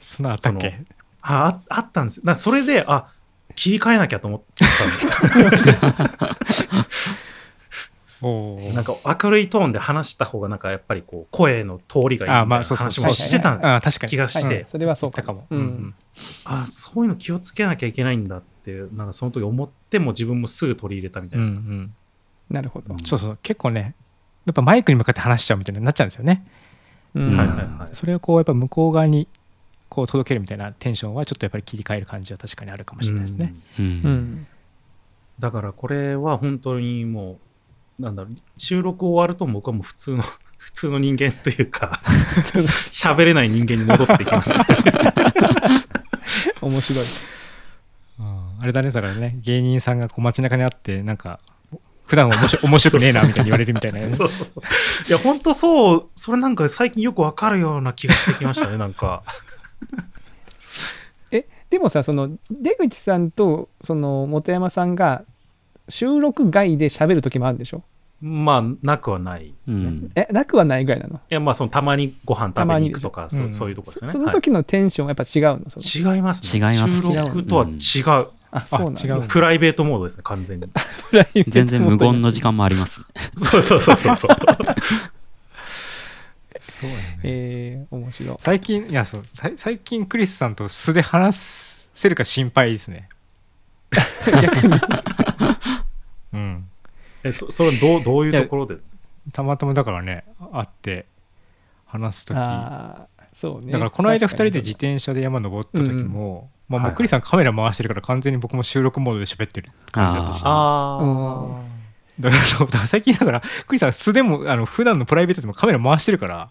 そんなあったっけああったんですよ。だそれであ切り替えなきゃと思ったんです *laughs* なんか明るいトーンで話した方がなんかやっぱりこう声の通りがいいみたいな話もしてた気がして、それはそうかも、うん、あそういうの気をつけなきゃいけないんだってなんかその時思っても自分もすぐ取り入れたみたいな、うんうん、なるほど、そうそう。結構ねやっぱマイクに向かって話しちゃうみたいになっちゃうんですよね、うん。はいはいはい、それをこうやっぱ向こう側にこう届けるみたいなテンションはちょっとやっぱり切り替える感じは確かにあるかもしれないですね、うん、うん、だからこれは本当にもうなんだろう収録終わると僕はもう普通の *laughs* 普通の人間というか *laughs* 喋れない人間に戻っていきます、*laughs* 面白い。あれだねだからね。芸人さんがこう街中にあってなんか普段面白面白くねえなみたいに言われるみたいな、ね、そうそう。いや本当そうそれなんか最近よくわかるような気がしてきましたねなんか。えでもさその出口さんとその本山さんが収録外で喋る時もあるんでしょ？まあ、なくはないですね。うん、え、なくはないぐらいなの？いや、まあ、そのたまにご飯食べに行くとか、そ,、うそういうとこですね。その時のテンションはやっぱ違うの、違いますね。違います。収録とは違う。あ、そうなん違う。プライベートモードですね、完全に。全然無言の時間もあります、*laughs* そうそうそうそう。そうね、えー、面白い。最近、いや、そう、最近クリスさんと素で話せるか心配ですね。*laughs* *laughs* 逆に。うん。えそそれどうどういうところで？たまたまだからね会って話す時。そう、ね、だからこの間2人で自転車で山登った時も、まあ、もうクリさんカメラ回してるから完全に僕も収録モードで喋ってる感じだったし。ああだから最近だからクリさん素でもあの普段のプライベートでもカメラ回してるから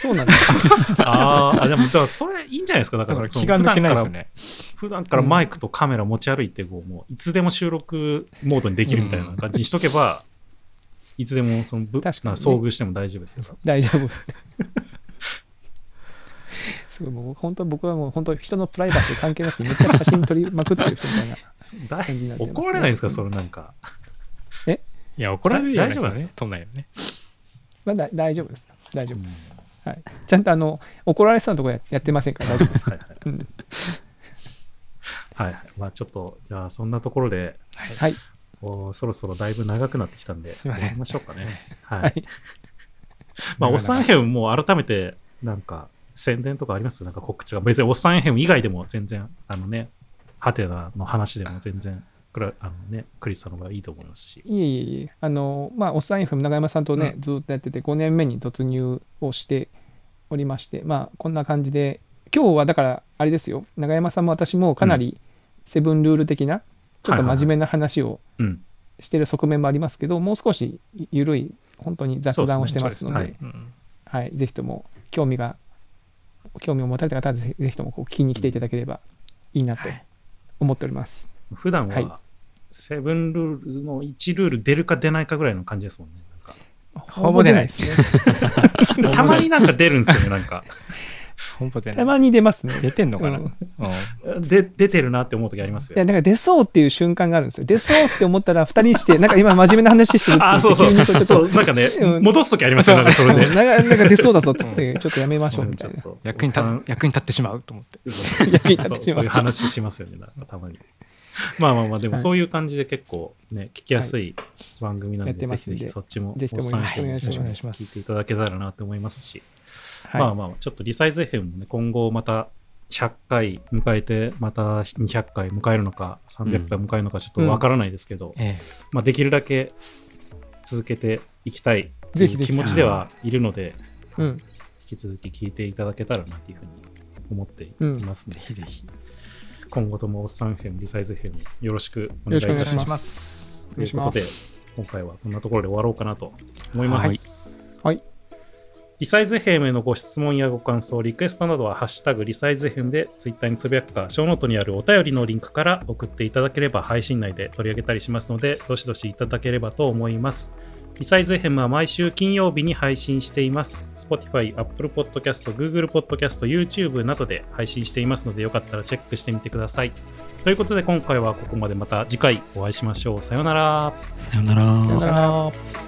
そうなんだ *laughs* ああでもだからそれいいんじゃないですか？だから気が抜けないですよね。普段からマイクとカメラ持ち歩いてこうもういつでも収録モードにできるみたいな感じにしとけば、*laughs* いつでもそのぶ、ね、遭遇しても大丈夫ですよ。大丈夫。すごいもう本当僕はもう本当人のプライバシー関係なしにめっちゃ写真撮りまくってる人みたいな *laughs* 感じになって、ね、怒られないですか？それなんか。え？いや怒られる大丈夫ですね撮んないよね。まあ大丈夫です。大丈夫です、はい、ちゃんとあの怒られそうなところやってませんから大丈夫です。はい、はい。うん、はい、まあちょっとじゃあそんなところで、はい、おそろそろだいぶ長くなってきたんで、すみません。ましょうかね。はい。はい、*laughs* まあおっさんヘムも改めてなんか宣伝とかあります？なんか告知が別におっさんヘム以外でも全然あのねハテナの話でも全然これあのね、クリスさんの方がいいと思いますし。いえいえいえ、あの、まあ、おっさん FM 長山さんとね、うん、ずっとやってて、5年目に突入をしておりまして、まあ、こんな感じで、今日はだから、あれですよ、長山さんも私もかなりセブンルール的な、ちょっと真面目な話をしてる側面もありますけど、もう少し緩い、本当に雑談をしてますので、でね。はい、はい、ぜひとも興味が、興味を持たれた方はぜひともこう聞きに来ていただければいいなと思っております。普段は、セブンルールの1ルール出るか出ないかぐらいの感じですもんね。ほぼ出ないですね。*laughs* たまになんか出るんですよね、なんか。たまに出ますね。出てんのかな、うん、で出てるなって思う時ありますよ。いや、なんか出そうっていう瞬間があるんですよ。出そうって思ったら、二人して、なんか今真面目な話してるってあ、そうそう。そうなんかね、戻す時ありますよ、なんかそれで。なんか出そうだぞっつって、ちょっとやめましょうみたいな。役に役に立ってしまうと思って。*laughs* 役に立ってしまう。そういう話しますよね、たまに。*laughs* まあまあまあ、でもそういう感じで結構ね、聞きやすい番組なので、ぜひぜひそっちも、ぜひともお願いします。聞いていただけたらなと思いますし、まあまあ、ちょっとリサイズ FM もね、今後また100回迎えて、また200回迎えるのか、300回迎えるのか、ちょっとわからないですけど、まあできるだけ続けていきたいという気持ちではい。るので、引き続き聞いていただけたらなというふうに思っていますので、ぜひぜひ。今後ともおっさん編、リサイズ編、よろしくお願いいたします。ということで、今回はこんなところで終わろうかなと思います。はい。はい、リサイズ編へのご質問やご感想、リクエストなどは、ハッシュタグリサイズ編でツイッターにつぶやくか、ショーノートにあるお便りのリンクから送っていただければ配信内で取り上げたりしますので、どしどしいただければと思います。リサイズ FM は毎週金曜日に配信しています。Spotify、Apple Podcast、Google Podcast、YouTube などで配信していますので、よかったらチェックしてみてください。ということで今回はここまでまた次回お会いしましょう。さようなら。さようなら。さようなら。